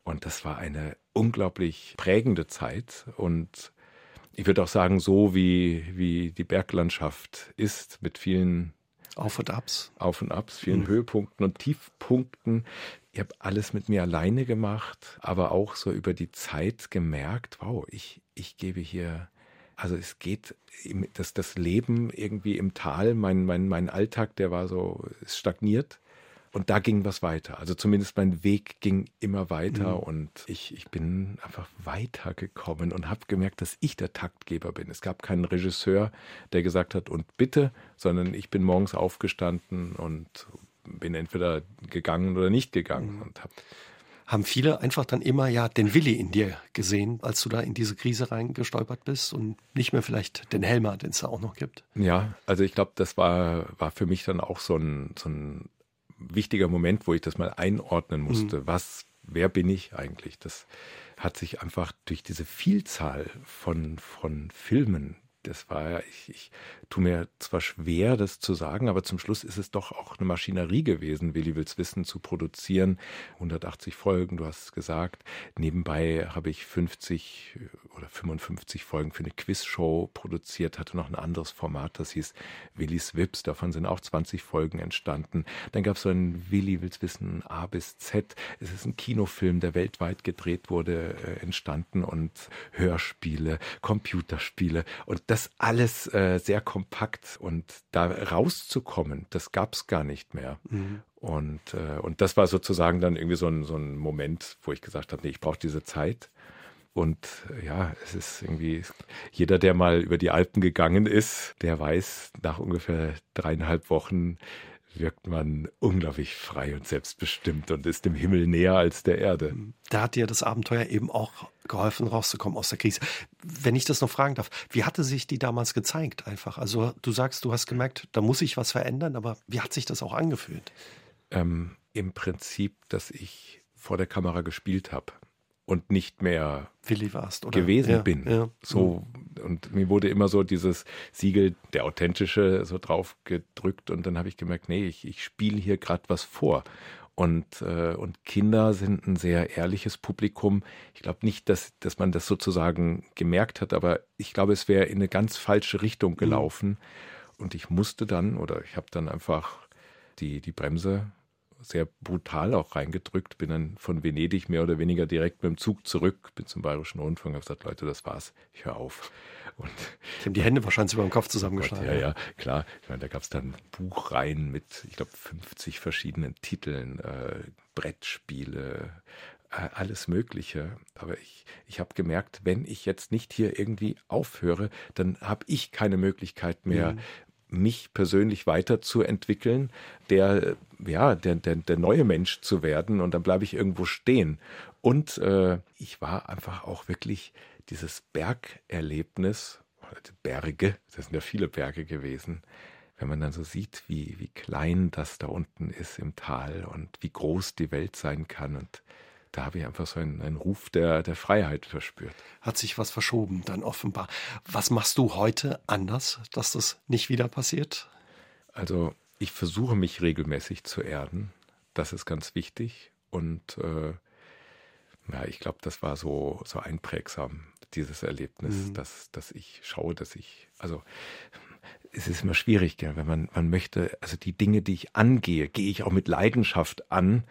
Und das war eine unglaublich prägende Zeit und ich würde auch sagen, so wie, wie die Berglandschaft ist, mit vielen auf und Abs. Auf und Abs, vielen mhm. Höhepunkten und Tiefpunkten. Ich habe alles mit mir alleine gemacht, aber auch so über die Zeit gemerkt, wow, ich, ich gebe hier, also es geht, das, das Leben irgendwie im Tal, mein, mein, mein Alltag, der war so, es stagniert. Und da ging was weiter. Also zumindest mein Weg ging immer weiter mhm. und ich, ich bin einfach weitergekommen und habe gemerkt, dass ich der Taktgeber bin. Es gab keinen Regisseur, der gesagt hat, und bitte, sondern ich bin morgens aufgestanden und bin entweder gegangen oder nicht gegangen mhm. und habe haben viele einfach dann immer ja den Willi in dir gesehen, als du da in diese Krise reingestolpert bist und nicht mehr vielleicht den Helmer, den es da auch noch gibt. Ja, also ich glaube, das war, war für mich dann auch so ein, so ein wichtiger Moment, wo ich das mal einordnen musste. Mhm. Was, wer bin ich eigentlich? Das hat sich einfach durch diese Vielzahl von, von Filmen, das war, ich, ich tue mir zwar schwer, das zu sagen, aber zum Schluss ist es doch auch eine Maschinerie gewesen, Willi will's wissen, zu produzieren. 180 Folgen, du hast es gesagt. Nebenbei habe ich 50 oder 55 Folgen für eine Quizshow produziert, hatte noch ein anderes Format, das hieß Willis Wips. Davon sind auch 20 Folgen entstanden. Dann gab es so ein Willi will's wissen A bis Z. Es ist ein Kinofilm, der weltweit gedreht wurde, äh, entstanden und Hörspiele, Computerspiele und das alles äh, sehr kompakt und da rauszukommen, das gab es gar nicht mehr. Mhm. Und, äh, und das war sozusagen dann irgendwie so ein, so ein Moment, wo ich gesagt habe, nee, ich brauche diese Zeit. Und äh, ja, es ist irgendwie, jeder, der mal über die Alpen gegangen ist, der weiß, nach ungefähr dreieinhalb Wochen wirkt man unglaublich frei und selbstbestimmt und ist dem Himmel näher als der Erde. Da hat dir das Abenteuer eben auch geholfen, rauszukommen aus der Krise. Wenn ich das noch fragen darf, wie hatte sich die damals gezeigt einfach? Also du sagst, du hast gemerkt, da muss ich was verändern, aber wie hat sich das auch angefühlt? Ähm, Im Prinzip, dass ich vor der Kamera gespielt habe und nicht mehr warst gewesen ja, bin. Ja. So und mir wurde immer so dieses Siegel der authentische so drauf gedrückt und dann habe ich gemerkt, nee, ich, ich spiele hier gerade was vor. Und, äh, und Kinder sind ein sehr ehrliches Publikum. Ich glaube nicht, dass, dass man das sozusagen gemerkt hat, aber ich glaube, es wäre in eine ganz falsche Richtung mhm. gelaufen. Mhm. Und ich musste dann, oder ich habe dann einfach die, die Bremse sehr brutal auch reingedrückt, bin dann von Venedig mehr oder weniger direkt mit dem Zug zurück, bin zum Bayerischen Rundfunk, habe gesagt, Leute, das war's, ich höre auf. Und Sie haben die Hände wahrscheinlich über dem Kopf zusammengeschlagen. Ja, ja, klar. Ich meine, da gab es dann Buchreihen mit, ich glaube, 50 verschiedenen Titeln, äh, Brettspiele, äh, alles Mögliche. Aber ich, ich habe gemerkt, wenn ich jetzt nicht hier irgendwie aufhöre, dann habe ich keine Möglichkeit mehr, mhm mich persönlich weiterzuentwickeln, der, ja, der, der, der neue Mensch zu werden und dann bleibe ich irgendwo stehen. Und äh, ich war einfach auch wirklich dieses Bergerlebnis, Berge, das sind ja viele Berge gewesen, wenn man dann so sieht, wie, wie klein das da unten ist im Tal und wie groß die Welt sein kann und da habe ich einfach so einen, einen Ruf der, der Freiheit verspürt. Hat sich was verschoben, dann offenbar. Was machst du heute anders, dass das nicht wieder passiert? Also ich versuche mich regelmäßig zu erden. Das ist ganz wichtig. Und äh, ja, ich glaube, das war so, so einprägsam, dieses Erlebnis, mhm. dass, dass ich schaue, dass ich, also es ist immer schwierig, gell, wenn man, man möchte, also die Dinge, die ich angehe, gehe ich auch mit Leidenschaft an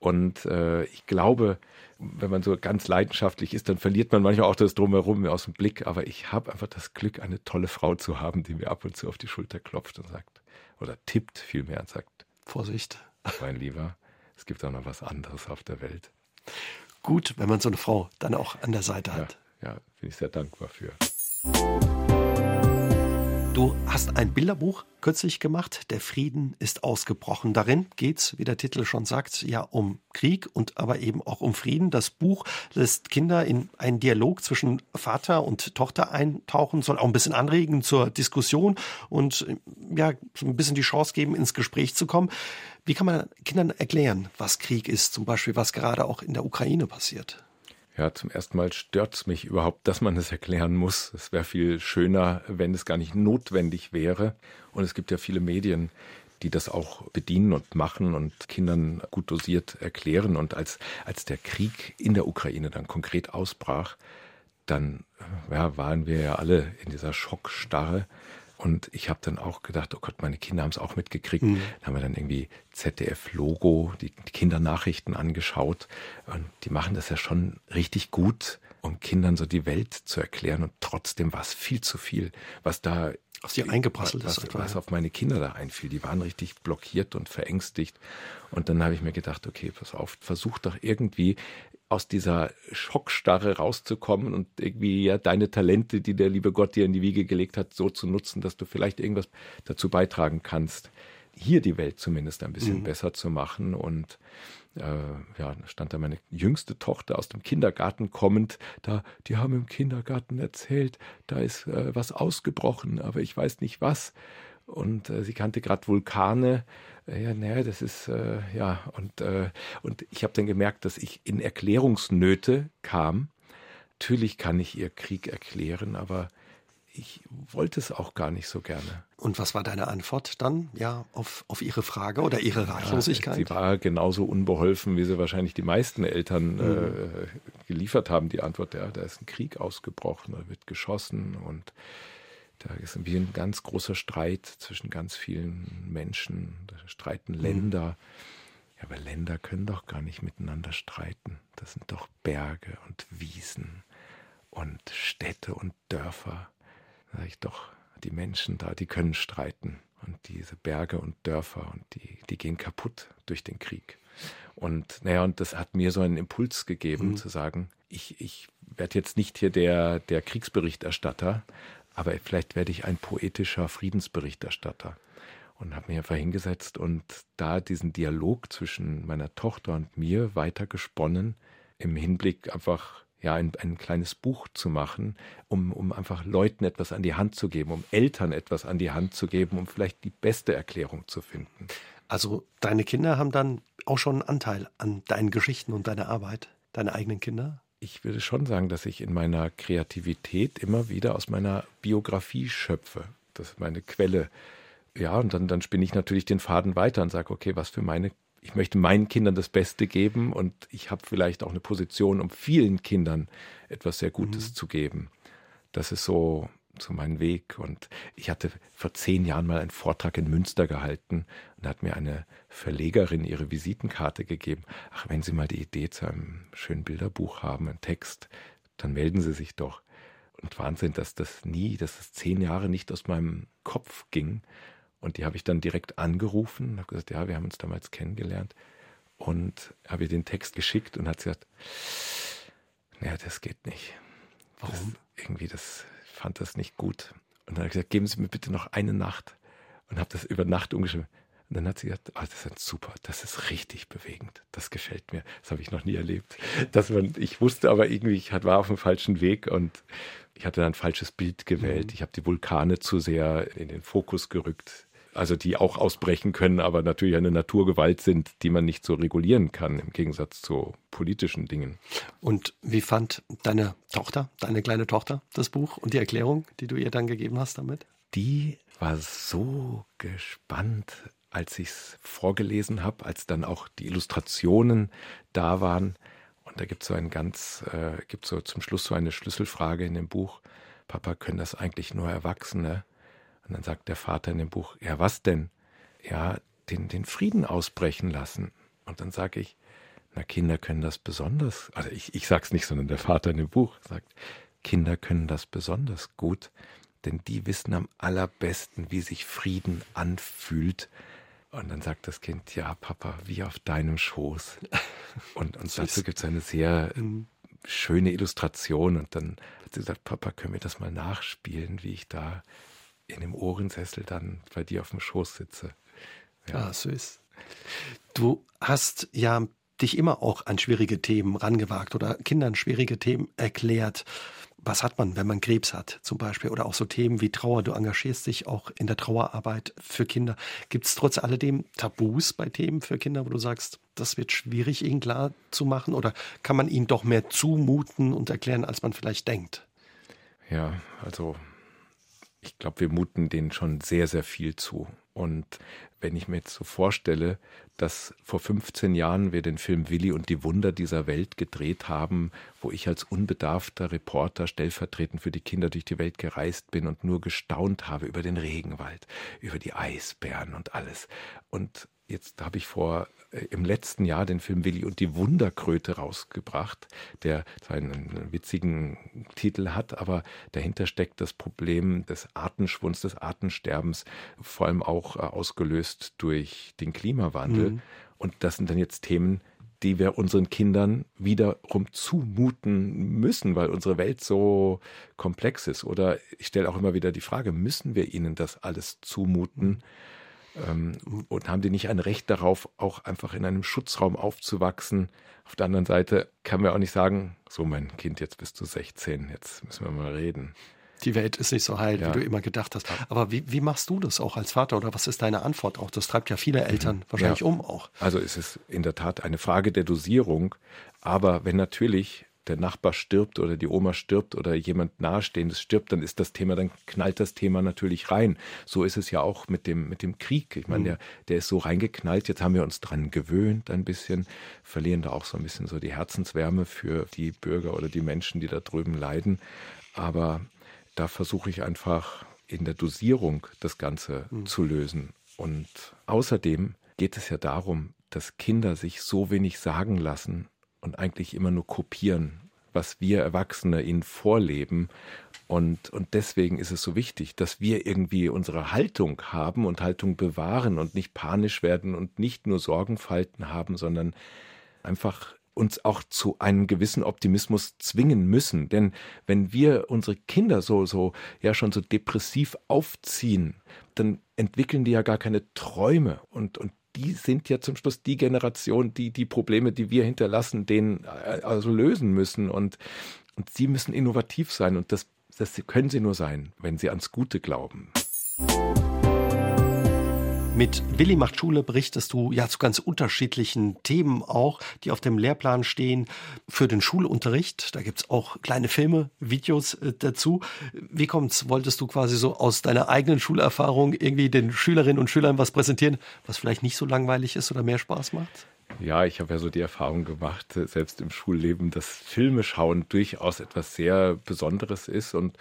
und äh, ich glaube, wenn man so ganz leidenschaftlich ist, dann verliert man manchmal auch das Drumherum aus dem Blick. Aber ich habe einfach das Glück, eine tolle Frau zu haben, die mir ab und zu auf die Schulter klopft und sagt, oder tippt vielmehr und sagt, Vorsicht. Mein Lieber, es gibt auch noch was anderes auf der Welt. Gut, wenn man so eine Frau dann auch an der Seite hat. Ja, ja bin ich sehr dankbar für. Du hast ein Bilderbuch kürzlich gemacht, Der Frieden ist ausgebrochen. Darin geht's, wie der Titel schon sagt, ja um Krieg und aber eben auch um Frieden. Das Buch lässt Kinder in einen Dialog zwischen Vater und Tochter eintauchen, soll auch ein bisschen anregen zur Diskussion und ja, so ein bisschen die Chance geben, ins Gespräch zu kommen. Wie kann man Kindern erklären, was Krieg ist, zum Beispiel was gerade auch in der Ukraine passiert? Ja, zum ersten Mal stört es mich überhaupt, dass man es erklären muss. Es wäre viel schöner, wenn es gar nicht notwendig wäre. Und es gibt ja viele Medien, die das auch bedienen und machen und Kindern gut dosiert erklären. Und als, als der Krieg in der Ukraine dann konkret ausbrach, dann ja, waren wir ja alle in dieser Schockstarre und ich habe dann auch gedacht, oh Gott, meine Kinder haben es auch mitgekriegt. Mhm. Da haben wir dann irgendwie ZDF-Logo, die, die Kindernachrichten angeschaut. Und die machen das ja schon richtig gut, um Kindern so die Welt zu erklären. Und trotzdem war es viel zu viel, was da auf sie eingeprasselt was, ist. Was, was auf meine Kinder da einfiel. Die waren richtig blockiert und verängstigt. Und dann habe ich mir gedacht, okay, pass auf, versuch doch irgendwie aus dieser Schockstarre rauszukommen und irgendwie ja deine Talente, die der liebe Gott dir in die Wiege gelegt hat, so zu nutzen, dass du vielleicht irgendwas dazu beitragen kannst, hier die Welt zumindest ein bisschen mhm. besser zu machen. Und äh, ja, da stand da meine jüngste Tochter aus dem Kindergarten kommend, da, die haben im Kindergarten erzählt, da ist äh, was ausgebrochen, aber ich weiß nicht was. Und äh, sie kannte gerade Vulkane ja, naja, das ist, äh, ja, und, äh, und ich habe dann gemerkt, dass ich in Erklärungsnöte kam. Natürlich kann ich ihr Krieg erklären, aber ich wollte es auch gar nicht so gerne. Und was war deine Antwort dann, ja, auf, auf ihre Frage oder ihre Ratlosigkeit? Ja, sie war genauso unbeholfen, wie sie wahrscheinlich die meisten Eltern mhm. äh, geliefert haben. Die Antwort, ja, da ist ein Krieg ausgebrochen, da wird geschossen und da ist wie ein ganz großer Streit zwischen ganz vielen Menschen. Da streiten mhm. Länder. Ja, aber Länder können doch gar nicht miteinander streiten. Das sind doch Berge und Wiesen und Städte und Dörfer. Da sage ich doch, die Menschen da, die können streiten. Und diese Berge und Dörfer und die, die gehen kaputt durch den Krieg. Und naja, und das hat mir so einen Impuls gegeben, mhm. zu sagen, ich, ich werde jetzt nicht hier der, der Kriegsberichterstatter, aber vielleicht werde ich ein poetischer Friedensberichterstatter. und habe mich einfach hingesetzt und da diesen Dialog zwischen meiner Tochter und mir weiter gesponnen, im Hinblick einfach ja, ein, ein kleines Buch zu machen, um, um einfach Leuten etwas an die Hand zu geben, um Eltern etwas an die Hand zu geben, um vielleicht die beste Erklärung zu finden. Also deine Kinder haben dann auch schon einen Anteil an deinen Geschichten und deiner Arbeit, deine eigenen Kinder? Ich würde schon sagen, dass ich in meiner Kreativität immer wieder aus meiner Biografie schöpfe. Das ist meine Quelle. Ja, und dann, dann spinne ich natürlich den Faden weiter und sage, okay, was für meine ich möchte meinen Kindern das Beste geben und ich habe vielleicht auch eine Position, um vielen Kindern etwas sehr Gutes mhm. zu geben. Das ist so, so mein Weg. Und ich hatte vor zehn Jahren mal einen Vortrag in Münster gehalten und da hat mir eine Verlegerin ihre Visitenkarte gegeben. Ach, wenn Sie mal die Idee zu einem schönen Bilderbuch haben, einen Text, dann melden Sie sich doch. Und Wahnsinn, dass das nie, dass das zehn Jahre nicht aus meinem Kopf ging. Und die habe ich dann direkt angerufen und habe gesagt, ja, wir haben uns damals kennengelernt. Und habe ihr den Text geschickt und hat gesagt, naja, das geht nicht. Warum? Das, irgendwie, das fand das nicht gut. Und dann habe ich gesagt, geben Sie mir bitte noch eine Nacht. Und habe das über Nacht umgeschrieben. Und dann hat sie gesagt, oh, das ist super, das ist richtig bewegend. Das gefällt mir. Das habe ich noch nie erlebt. Dass man, ich wusste aber irgendwie, ich war auf dem falschen Weg und ich hatte dann ein falsches Bild gewählt. Mhm. Ich habe die Vulkane zu sehr in den Fokus gerückt also die auch ausbrechen können, aber natürlich eine Naturgewalt sind, die man nicht so regulieren kann, im Gegensatz zu politischen Dingen. Und wie fand deine Tochter, deine kleine Tochter, das Buch und die Erklärung, die du ihr dann gegeben hast damit? Die war so gespannt, als ich es vorgelesen habe, als dann auch die Illustrationen da waren. Und da gibt es so ein ganz, äh, gibt so zum Schluss so eine Schlüsselfrage in dem Buch. Papa, können das eigentlich nur Erwachsene? Und dann sagt der Vater in dem Buch, ja, was denn? Ja, den, den Frieden ausbrechen lassen. Und dann sage ich, na, Kinder können das besonders, also ich, ich sag's nicht, sondern der Vater in dem Buch sagt, Kinder können das besonders gut, denn die wissen am allerbesten, wie sich Frieden anfühlt. Und dann sagt das Kind, ja, Papa, wie auf deinem Schoß. Und, und dazu gibt es eine sehr mhm. schöne Illustration. Und dann hat sie gesagt, Papa, können wir das mal nachspielen, wie ich da in dem Ohrensessel dann bei dir auf dem Schoß sitze. Ja, ah, süß. Du hast ja dich immer auch an schwierige Themen rangewagt oder Kindern schwierige Themen erklärt. Was hat man, wenn man Krebs hat, zum Beispiel? Oder auch so Themen wie Trauer. Du engagierst dich auch in der Trauerarbeit für Kinder. Gibt es trotz alledem Tabus bei Themen für Kinder, wo du sagst, das wird schwierig, ihnen klar zu machen? Oder kann man ihnen doch mehr zumuten und erklären, als man vielleicht denkt? Ja, also ich glaube, wir muten denen schon sehr, sehr viel zu. Und wenn ich mir jetzt so vorstelle, dass vor 15 Jahren wir den Film Willi und die Wunder dieser Welt gedreht haben, wo ich als unbedarfter Reporter stellvertretend für die Kinder durch die Welt gereist bin und nur gestaunt habe über den Regenwald, über die Eisbären und alles. Und jetzt habe ich vor äh, im letzten Jahr den Film Willi und die Wunderkröte rausgebracht, der zwar einen witzigen Titel hat, aber dahinter steckt das Problem des Artenschwunds, des Artensterbens, vor allem auch äh, ausgelöst durch den Klimawandel. Mhm. Und das sind dann jetzt Themen, die wir unseren Kindern wiederum zumuten müssen, weil unsere Welt so komplex ist. Oder ich stelle auch immer wieder die Frage, müssen wir ihnen das alles zumuten? Mhm ähm, und haben die nicht ein Recht darauf, auch einfach in einem Schutzraum aufzuwachsen? Auf der anderen Seite kann man auch nicht sagen, so mein Kind, jetzt bist du 16, jetzt müssen wir mal reden. Die Welt ist nicht so heil, ja. wie du immer gedacht hast. Aber wie, wie machst du das auch als Vater oder was ist deine Antwort auch? Das treibt ja viele Eltern mhm. wahrscheinlich ja. um auch. Also es ist in der Tat eine Frage der Dosierung. Aber wenn natürlich der Nachbar stirbt oder die Oma stirbt oder jemand Nahestehendes stirbt, dann ist das Thema, dann knallt das Thema natürlich rein. So ist es ja auch mit dem, mit dem Krieg. Ich meine, mhm. der, der ist so reingeknallt. Jetzt haben wir uns dran gewöhnt ein bisschen, verlieren da auch so ein bisschen so die Herzenswärme für die Bürger oder die Menschen, die da drüben leiden. Aber da versuche ich einfach in der Dosierung das Ganze mhm. zu lösen. Und außerdem geht es ja darum, dass Kinder sich so wenig sagen lassen und eigentlich immer nur kopieren, was wir Erwachsene ihnen vorleben. Und, und deswegen ist es so wichtig, dass wir irgendwie unsere Haltung haben und Haltung bewahren und nicht panisch werden und nicht nur Sorgenfalten haben, sondern einfach uns auch zu einem gewissen Optimismus zwingen müssen. Denn wenn wir unsere Kinder so, so, ja schon so depressiv aufziehen, dann entwickeln die ja gar keine Träume und, und die sind ja zum Schluss die Generation, die die Probleme, die wir hinterlassen, denen äh, also lösen müssen und, und sie müssen innovativ sein und das, das können sie nur sein, wenn sie ans Gute glauben. Mit Willi macht Schule berichtest du ja zu ganz unterschiedlichen Themen auch, die auf dem Lehrplan stehen für den Schulunterricht. Da gibt's auch kleine Filme, Videos äh, dazu. Wie kommt's? Wolltest du quasi so aus deiner eigenen Schulerfahrung irgendwie den Schülerinnen und Schülern was präsentieren, was vielleicht nicht so langweilig ist oder mehr Spaß macht? Ja, ich habe ja so die Erfahrung gemacht, äh, selbst im Schulleben, dass Filme schauen durchaus etwas sehr Besonderes ist und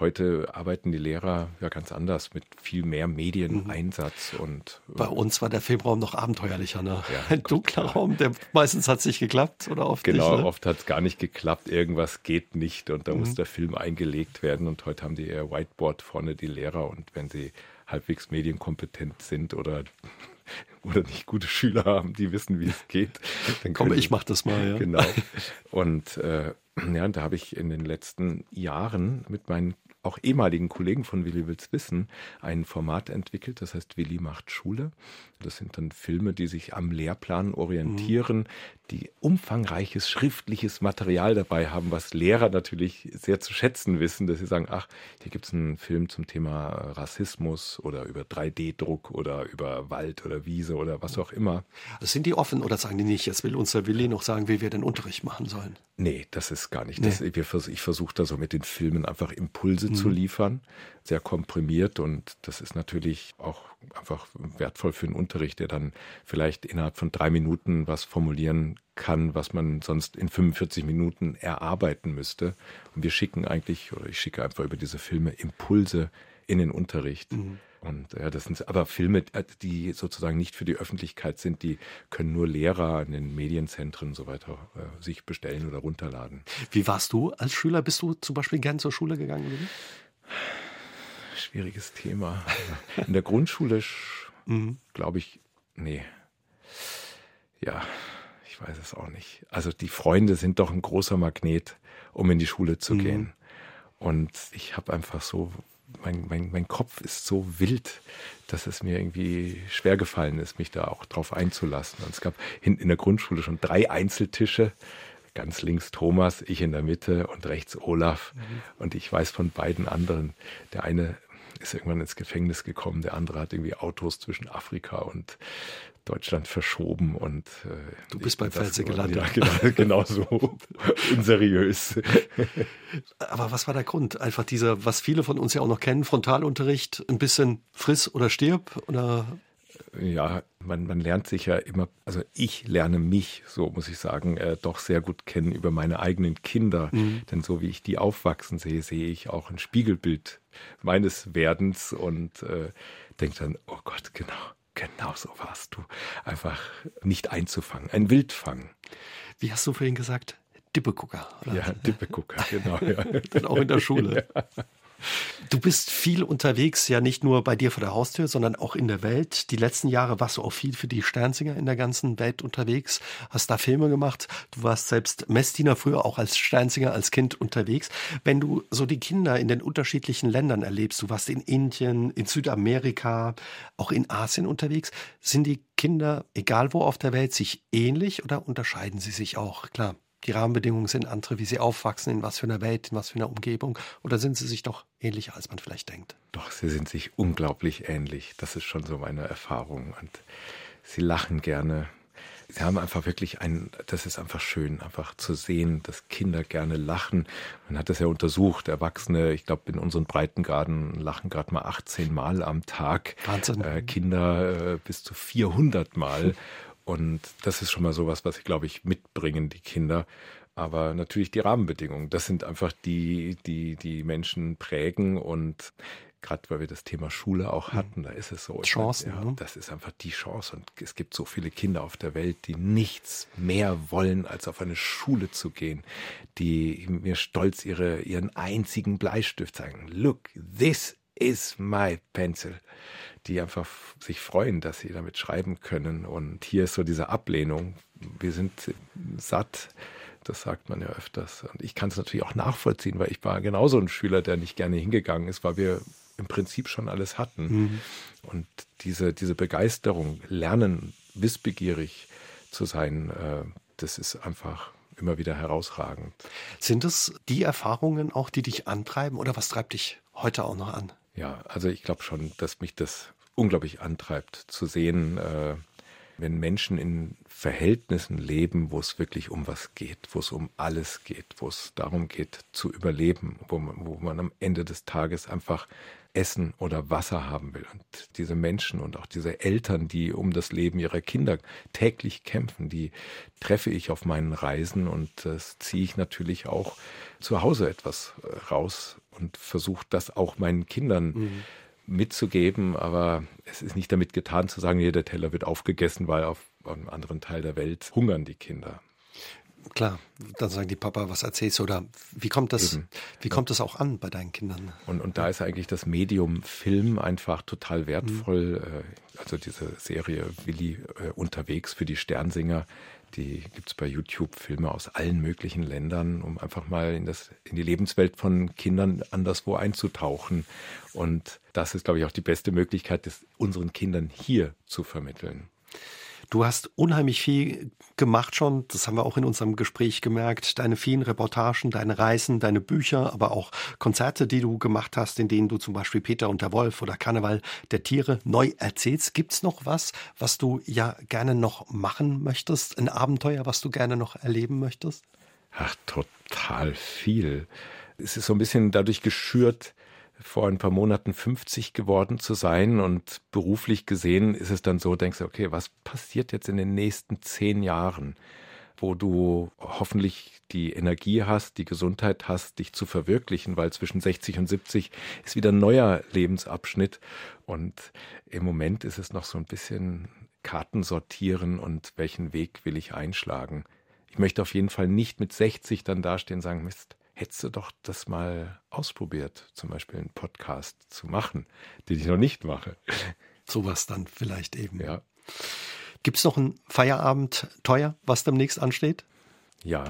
Heute arbeiten die Lehrer ja ganz anders mit viel mehr Medieneinsatz mhm. und äh, bei uns war der Filmraum noch abenteuerlicher, ne? Ja, Ein dunkler Raum, der meistens hat es nicht geklappt oder oft genau, nicht, ne? oft hat es gar nicht geklappt, irgendwas geht nicht und da mhm. muss der Film eingelegt werden und heute haben die eher Whiteboard vorne die Lehrer und wenn sie halbwegs medienkompetent sind oder oder nicht gute Schüler haben, die wissen, wie es geht. Dann Komm, ich mach das mal, ja. Genau. Und äh, ja, da habe ich in den letzten Jahren mit meinen auch ehemaligen Kollegen von Willi Wills Wissen ein Format entwickelt, das heißt Willi macht Schule. Das sind dann Filme, die sich am Lehrplan orientieren, mhm. die umfangreiches schriftliches Material dabei haben, was Lehrer natürlich sehr zu schätzen wissen, dass sie sagen, ach, hier gibt es einen Film zum Thema Rassismus oder über 3D-Druck oder über Wald oder Wiese oder was auch immer. Sind die offen oder sagen die nicht, jetzt will unser Willi noch sagen, wie wir den Unterricht machen sollen? Nee, das ist gar nicht. Nee. Das, ich versuche da so mit den Filmen einfach Impulse mhm. zu liefern, sehr komprimiert und das ist natürlich auch einfach wertvoll für den Unterricht, der dann vielleicht innerhalb von drei Minuten was formulieren kann, was man sonst in 45 Minuten erarbeiten müsste. Und wir schicken eigentlich, oder ich schicke einfach über diese Filme Impulse in den Unterricht. Mhm. Und ja, das sind aber Filme, äh, die sozusagen nicht für die Öffentlichkeit sind, die können nur Lehrer in den Medienzentren und so weiter äh, sich bestellen oder runterladen. Wie warst du als Schüler? Bist du zum Beispiel gern zur Schule gegangen? Schwieriges Thema. In der Grundschule mhm. glaube ich, nee. Ja, ich weiß es auch nicht. Also die Freunde sind doch ein großer Magnet, um in die Schule zu mhm. gehen. Und ich habe einfach so mein, mein, mein Kopf ist so wild, dass es mir irgendwie schwer gefallen ist, mich da auch drauf einzulassen. Und es gab hinten in der Grundschule schon drei Einzeltische. Ganz links Thomas, ich in der Mitte und rechts Olaf. Mhm. Und ich weiß von beiden anderen, der eine ist irgendwann ins Gefängnis gekommen, der andere hat irgendwie Autos zwischen Afrika und Deutschland verschoben und äh, du bist bei Felze gelandet. Ja, genau, genau so unseriös. Aber was war der Grund? Einfach dieser, was viele von uns ja auch noch kennen, Frontalunterricht, ein bisschen friss oder stirb oder ja, man, man lernt sich ja immer, also ich lerne mich, so muss ich sagen, äh, doch sehr gut kennen über meine eigenen Kinder. Mhm. Denn so wie ich die aufwachsen sehe, sehe ich auch ein Spiegelbild meines Werdens und äh, denke dann, oh Gott, genau, Genau so warst du. Einfach nicht einzufangen, ein Wildfang. Wie hast du vorhin gesagt? Dippegucker. Oder? Ja, Dippegucker, genau. Ja. Dann auch in der Schule. Ja. Du bist viel unterwegs, ja nicht nur bei dir vor der Haustür, sondern auch in der Welt. Die letzten Jahre warst du auch viel für die Sternsinger in der ganzen Welt unterwegs, hast da Filme gemacht. Du warst selbst Messdiener früher auch als Sternsinger, als Kind unterwegs. Wenn du so die Kinder in den unterschiedlichen Ländern erlebst, du warst in Indien, in Südamerika, auch in Asien unterwegs, sind die Kinder, egal wo auf der Welt, sich ähnlich oder unterscheiden sie sich auch? Klar, die Rahmenbedingungen sind andere, wie sie aufwachsen, in was für einer Welt, in was für einer Umgebung? Oder sind sie sich doch ähnlicher, als man vielleicht denkt? Doch, sie sind sich unglaublich ähnlich. Das ist schon so meine Erfahrung. Und sie lachen gerne. Sie haben einfach wirklich ein, das ist einfach schön, einfach zu sehen, dass Kinder gerne lachen. Man hat das ja untersucht. Erwachsene, ich glaube, in unseren Breitengraden lachen gerade mal 18 Mal am Tag. Wahnsinn. Äh, Kinder äh, bis zu 400 Mal. Und das ist schon mal sowas, was ich glaube ich mitbringen, die Kinder. Aber natürlich die Rahmenbedingungen. Das sind einfach die, die die Menschen prägen und gerade weil wir das Thema Schule auch mhm. hatten, da ist es so. Chancen. Ja, ne? Das ist einfach die Chance. Und es gibt so viele Kinder auf der Welt, die nichts mehr wollen, als auf eine Schule zu gehen, die mir stolz ihre, ihren einzigen Bleistift zeigen. Look, this is my pencil die einfach sich freuen, dass sie damit schreiben können. Und hier ist so diese Ablehnung. Wir sind satt. Das sagt man ja öfters. Und ich kann es natürlich auch nachvollziehen, weil ich war genauso ein Schüler, der nicht gerne hingegangen ist, weil wir im Prinzip schon alles hatten. Mhm. Und diese, diese Begeisterung, lernen, wissbegierig zu sein, äh, das ist einfach immer wieder herausragend. Sind es die Erfahrungen auch, die dich antreiben oder was treibt dich heute auch noch an? Ja, also ich glaube schon, dass mich das unglaublich antreibt, zu sehen, äh, wenn Menschen in Verhältnissen leben, wo es wirklich um was geht, wo es um alles geht, wo es darum geht zu überleben, wo man, wo man am Ende des Tages einfach Essen oder Wasser haben will. Und diese Menschen und auch diese Eltern, die um das Leben ihrer Kinder täglich kämpfen, die treffe ich auf meinen Reisen und das ziehe ich natürlich auch zu Hause etwas äh, raus und versuche das auch meinen Kindern mhm mitzugeben, aber es ist nicht damit getan zu sagen, jeder Teller wird aufgegessen, weil auf einem anderen Teil der Welt hungern die Kinder. Klar, dann sagen die Papa, was erzählst du oder wie kommt das, Eben. wie kommt das auch an bei deinen Kindern? Und, und da ist eigentlich das Medium Film einfach total wertvoll. Mhm. Also diese Serie Willi äh, unterwegs für die Sternsinger, die gibt es bei YouTube Filme aus allen möglichen Ländern, um einfach mal in, das, in die Lebenswelt von Kindern anderswo einzutauchen. Und das ist, glaube ich, auch die beste Möglichkeit, das unseren Kindern hier zu vermitteln. Du hast unheimlich viel gemacht schon, das haben wir auch in unserem Gespräch gemerkt, deine vielen Reportagen, deine Reisen, deine Bücher, aber auch Konzerte, die du gemacht hast, in denen du zum Beispiel Peter und der Wolf oder Karneval der Tiere neu erzählst. Gibt's noch was, was du ja gerne noch machen möchtest? Ein Abenteuer, was du gerne noch erleben möchtest? Ach, total viel. Es ist so ein bisschen dadurch geschürt, vor ein paar Monaten 50 geworden zu sein und beruflich gesehen ist es dann so, denkst du, okay, was passiert jetzt in den nächsten zehn Jahren, wo du hoffentlich die Energie hast, die Gesundheit hast, dich zu verwirklichen, weil zwischen 60 und 70 ist wieder ein neuer Lebensabschnitt und im Moment ist es noch so ein bisschen Karten sortieren und welchen Weg will ich einschlagen. Ich möchte auf jeden Fall nicht mit 60 dann dastehen und sagen, Mist, hättest du doch das mal ausprobiert, zum Beispiel einen Podcast zu machen, den ich noch nicht mache. Sowas dann vielleicht eben. Ja. Gibt es noch ein Feierabend teuer, was demnächst ansteht? Ja.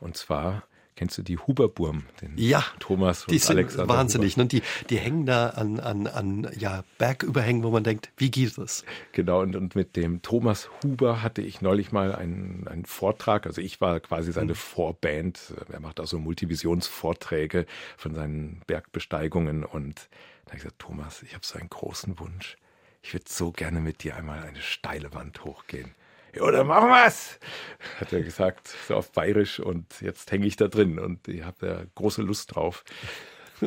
Und zwar Kennst du die Huberburm? Den ja, Thomas und die sind Alexander wahnsinnig. Und ne? die, die hängen da an, an, an ja, Bergüberhängen, wo man denkt, wie geht das? Genau, und, und mit dem Thomas Huber hatte ich neulich mal einen, einen Vortrag. Also ich war quasi seine mhm. Vorband. Er macht auch so Multivisionsvorträge von seinen Bergbesteigungen. Und da habe ich gesagt, Thomas, ich habe so einen großen Wunsch. Ich würde so gerne mit dir einmal eine steile Wand hochgehen ja, dann machen wir's, hat er gesagt, so auf Bayerisch und jetzt hänge ich da drin und ich habe da große Lust drauf,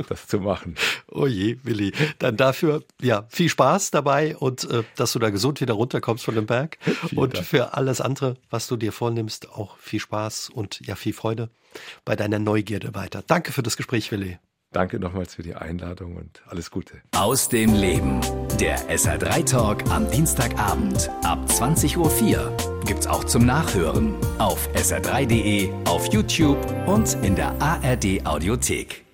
das zu machen. Oh je, Willi. Dann dafür, ja, viel Spaß dabei und äh, dass du da gesund wieder runterkommst von dem Berg. Vielen und Dank. für alles andere, was du dir vornimmst, auch viel Spaß und ja, viel Freude bei deiner Neugierde weiter. Danke für das Gespräch, Willi. Danke nochmals für die Einladung und alles Gute. Aus dem Leben. Der SR3 Talk am Dienstagabend ab 20.04 Uhr gibt's auch zum Nachhören auf sr3.de, auf YouTube und in der ARD Audiothek.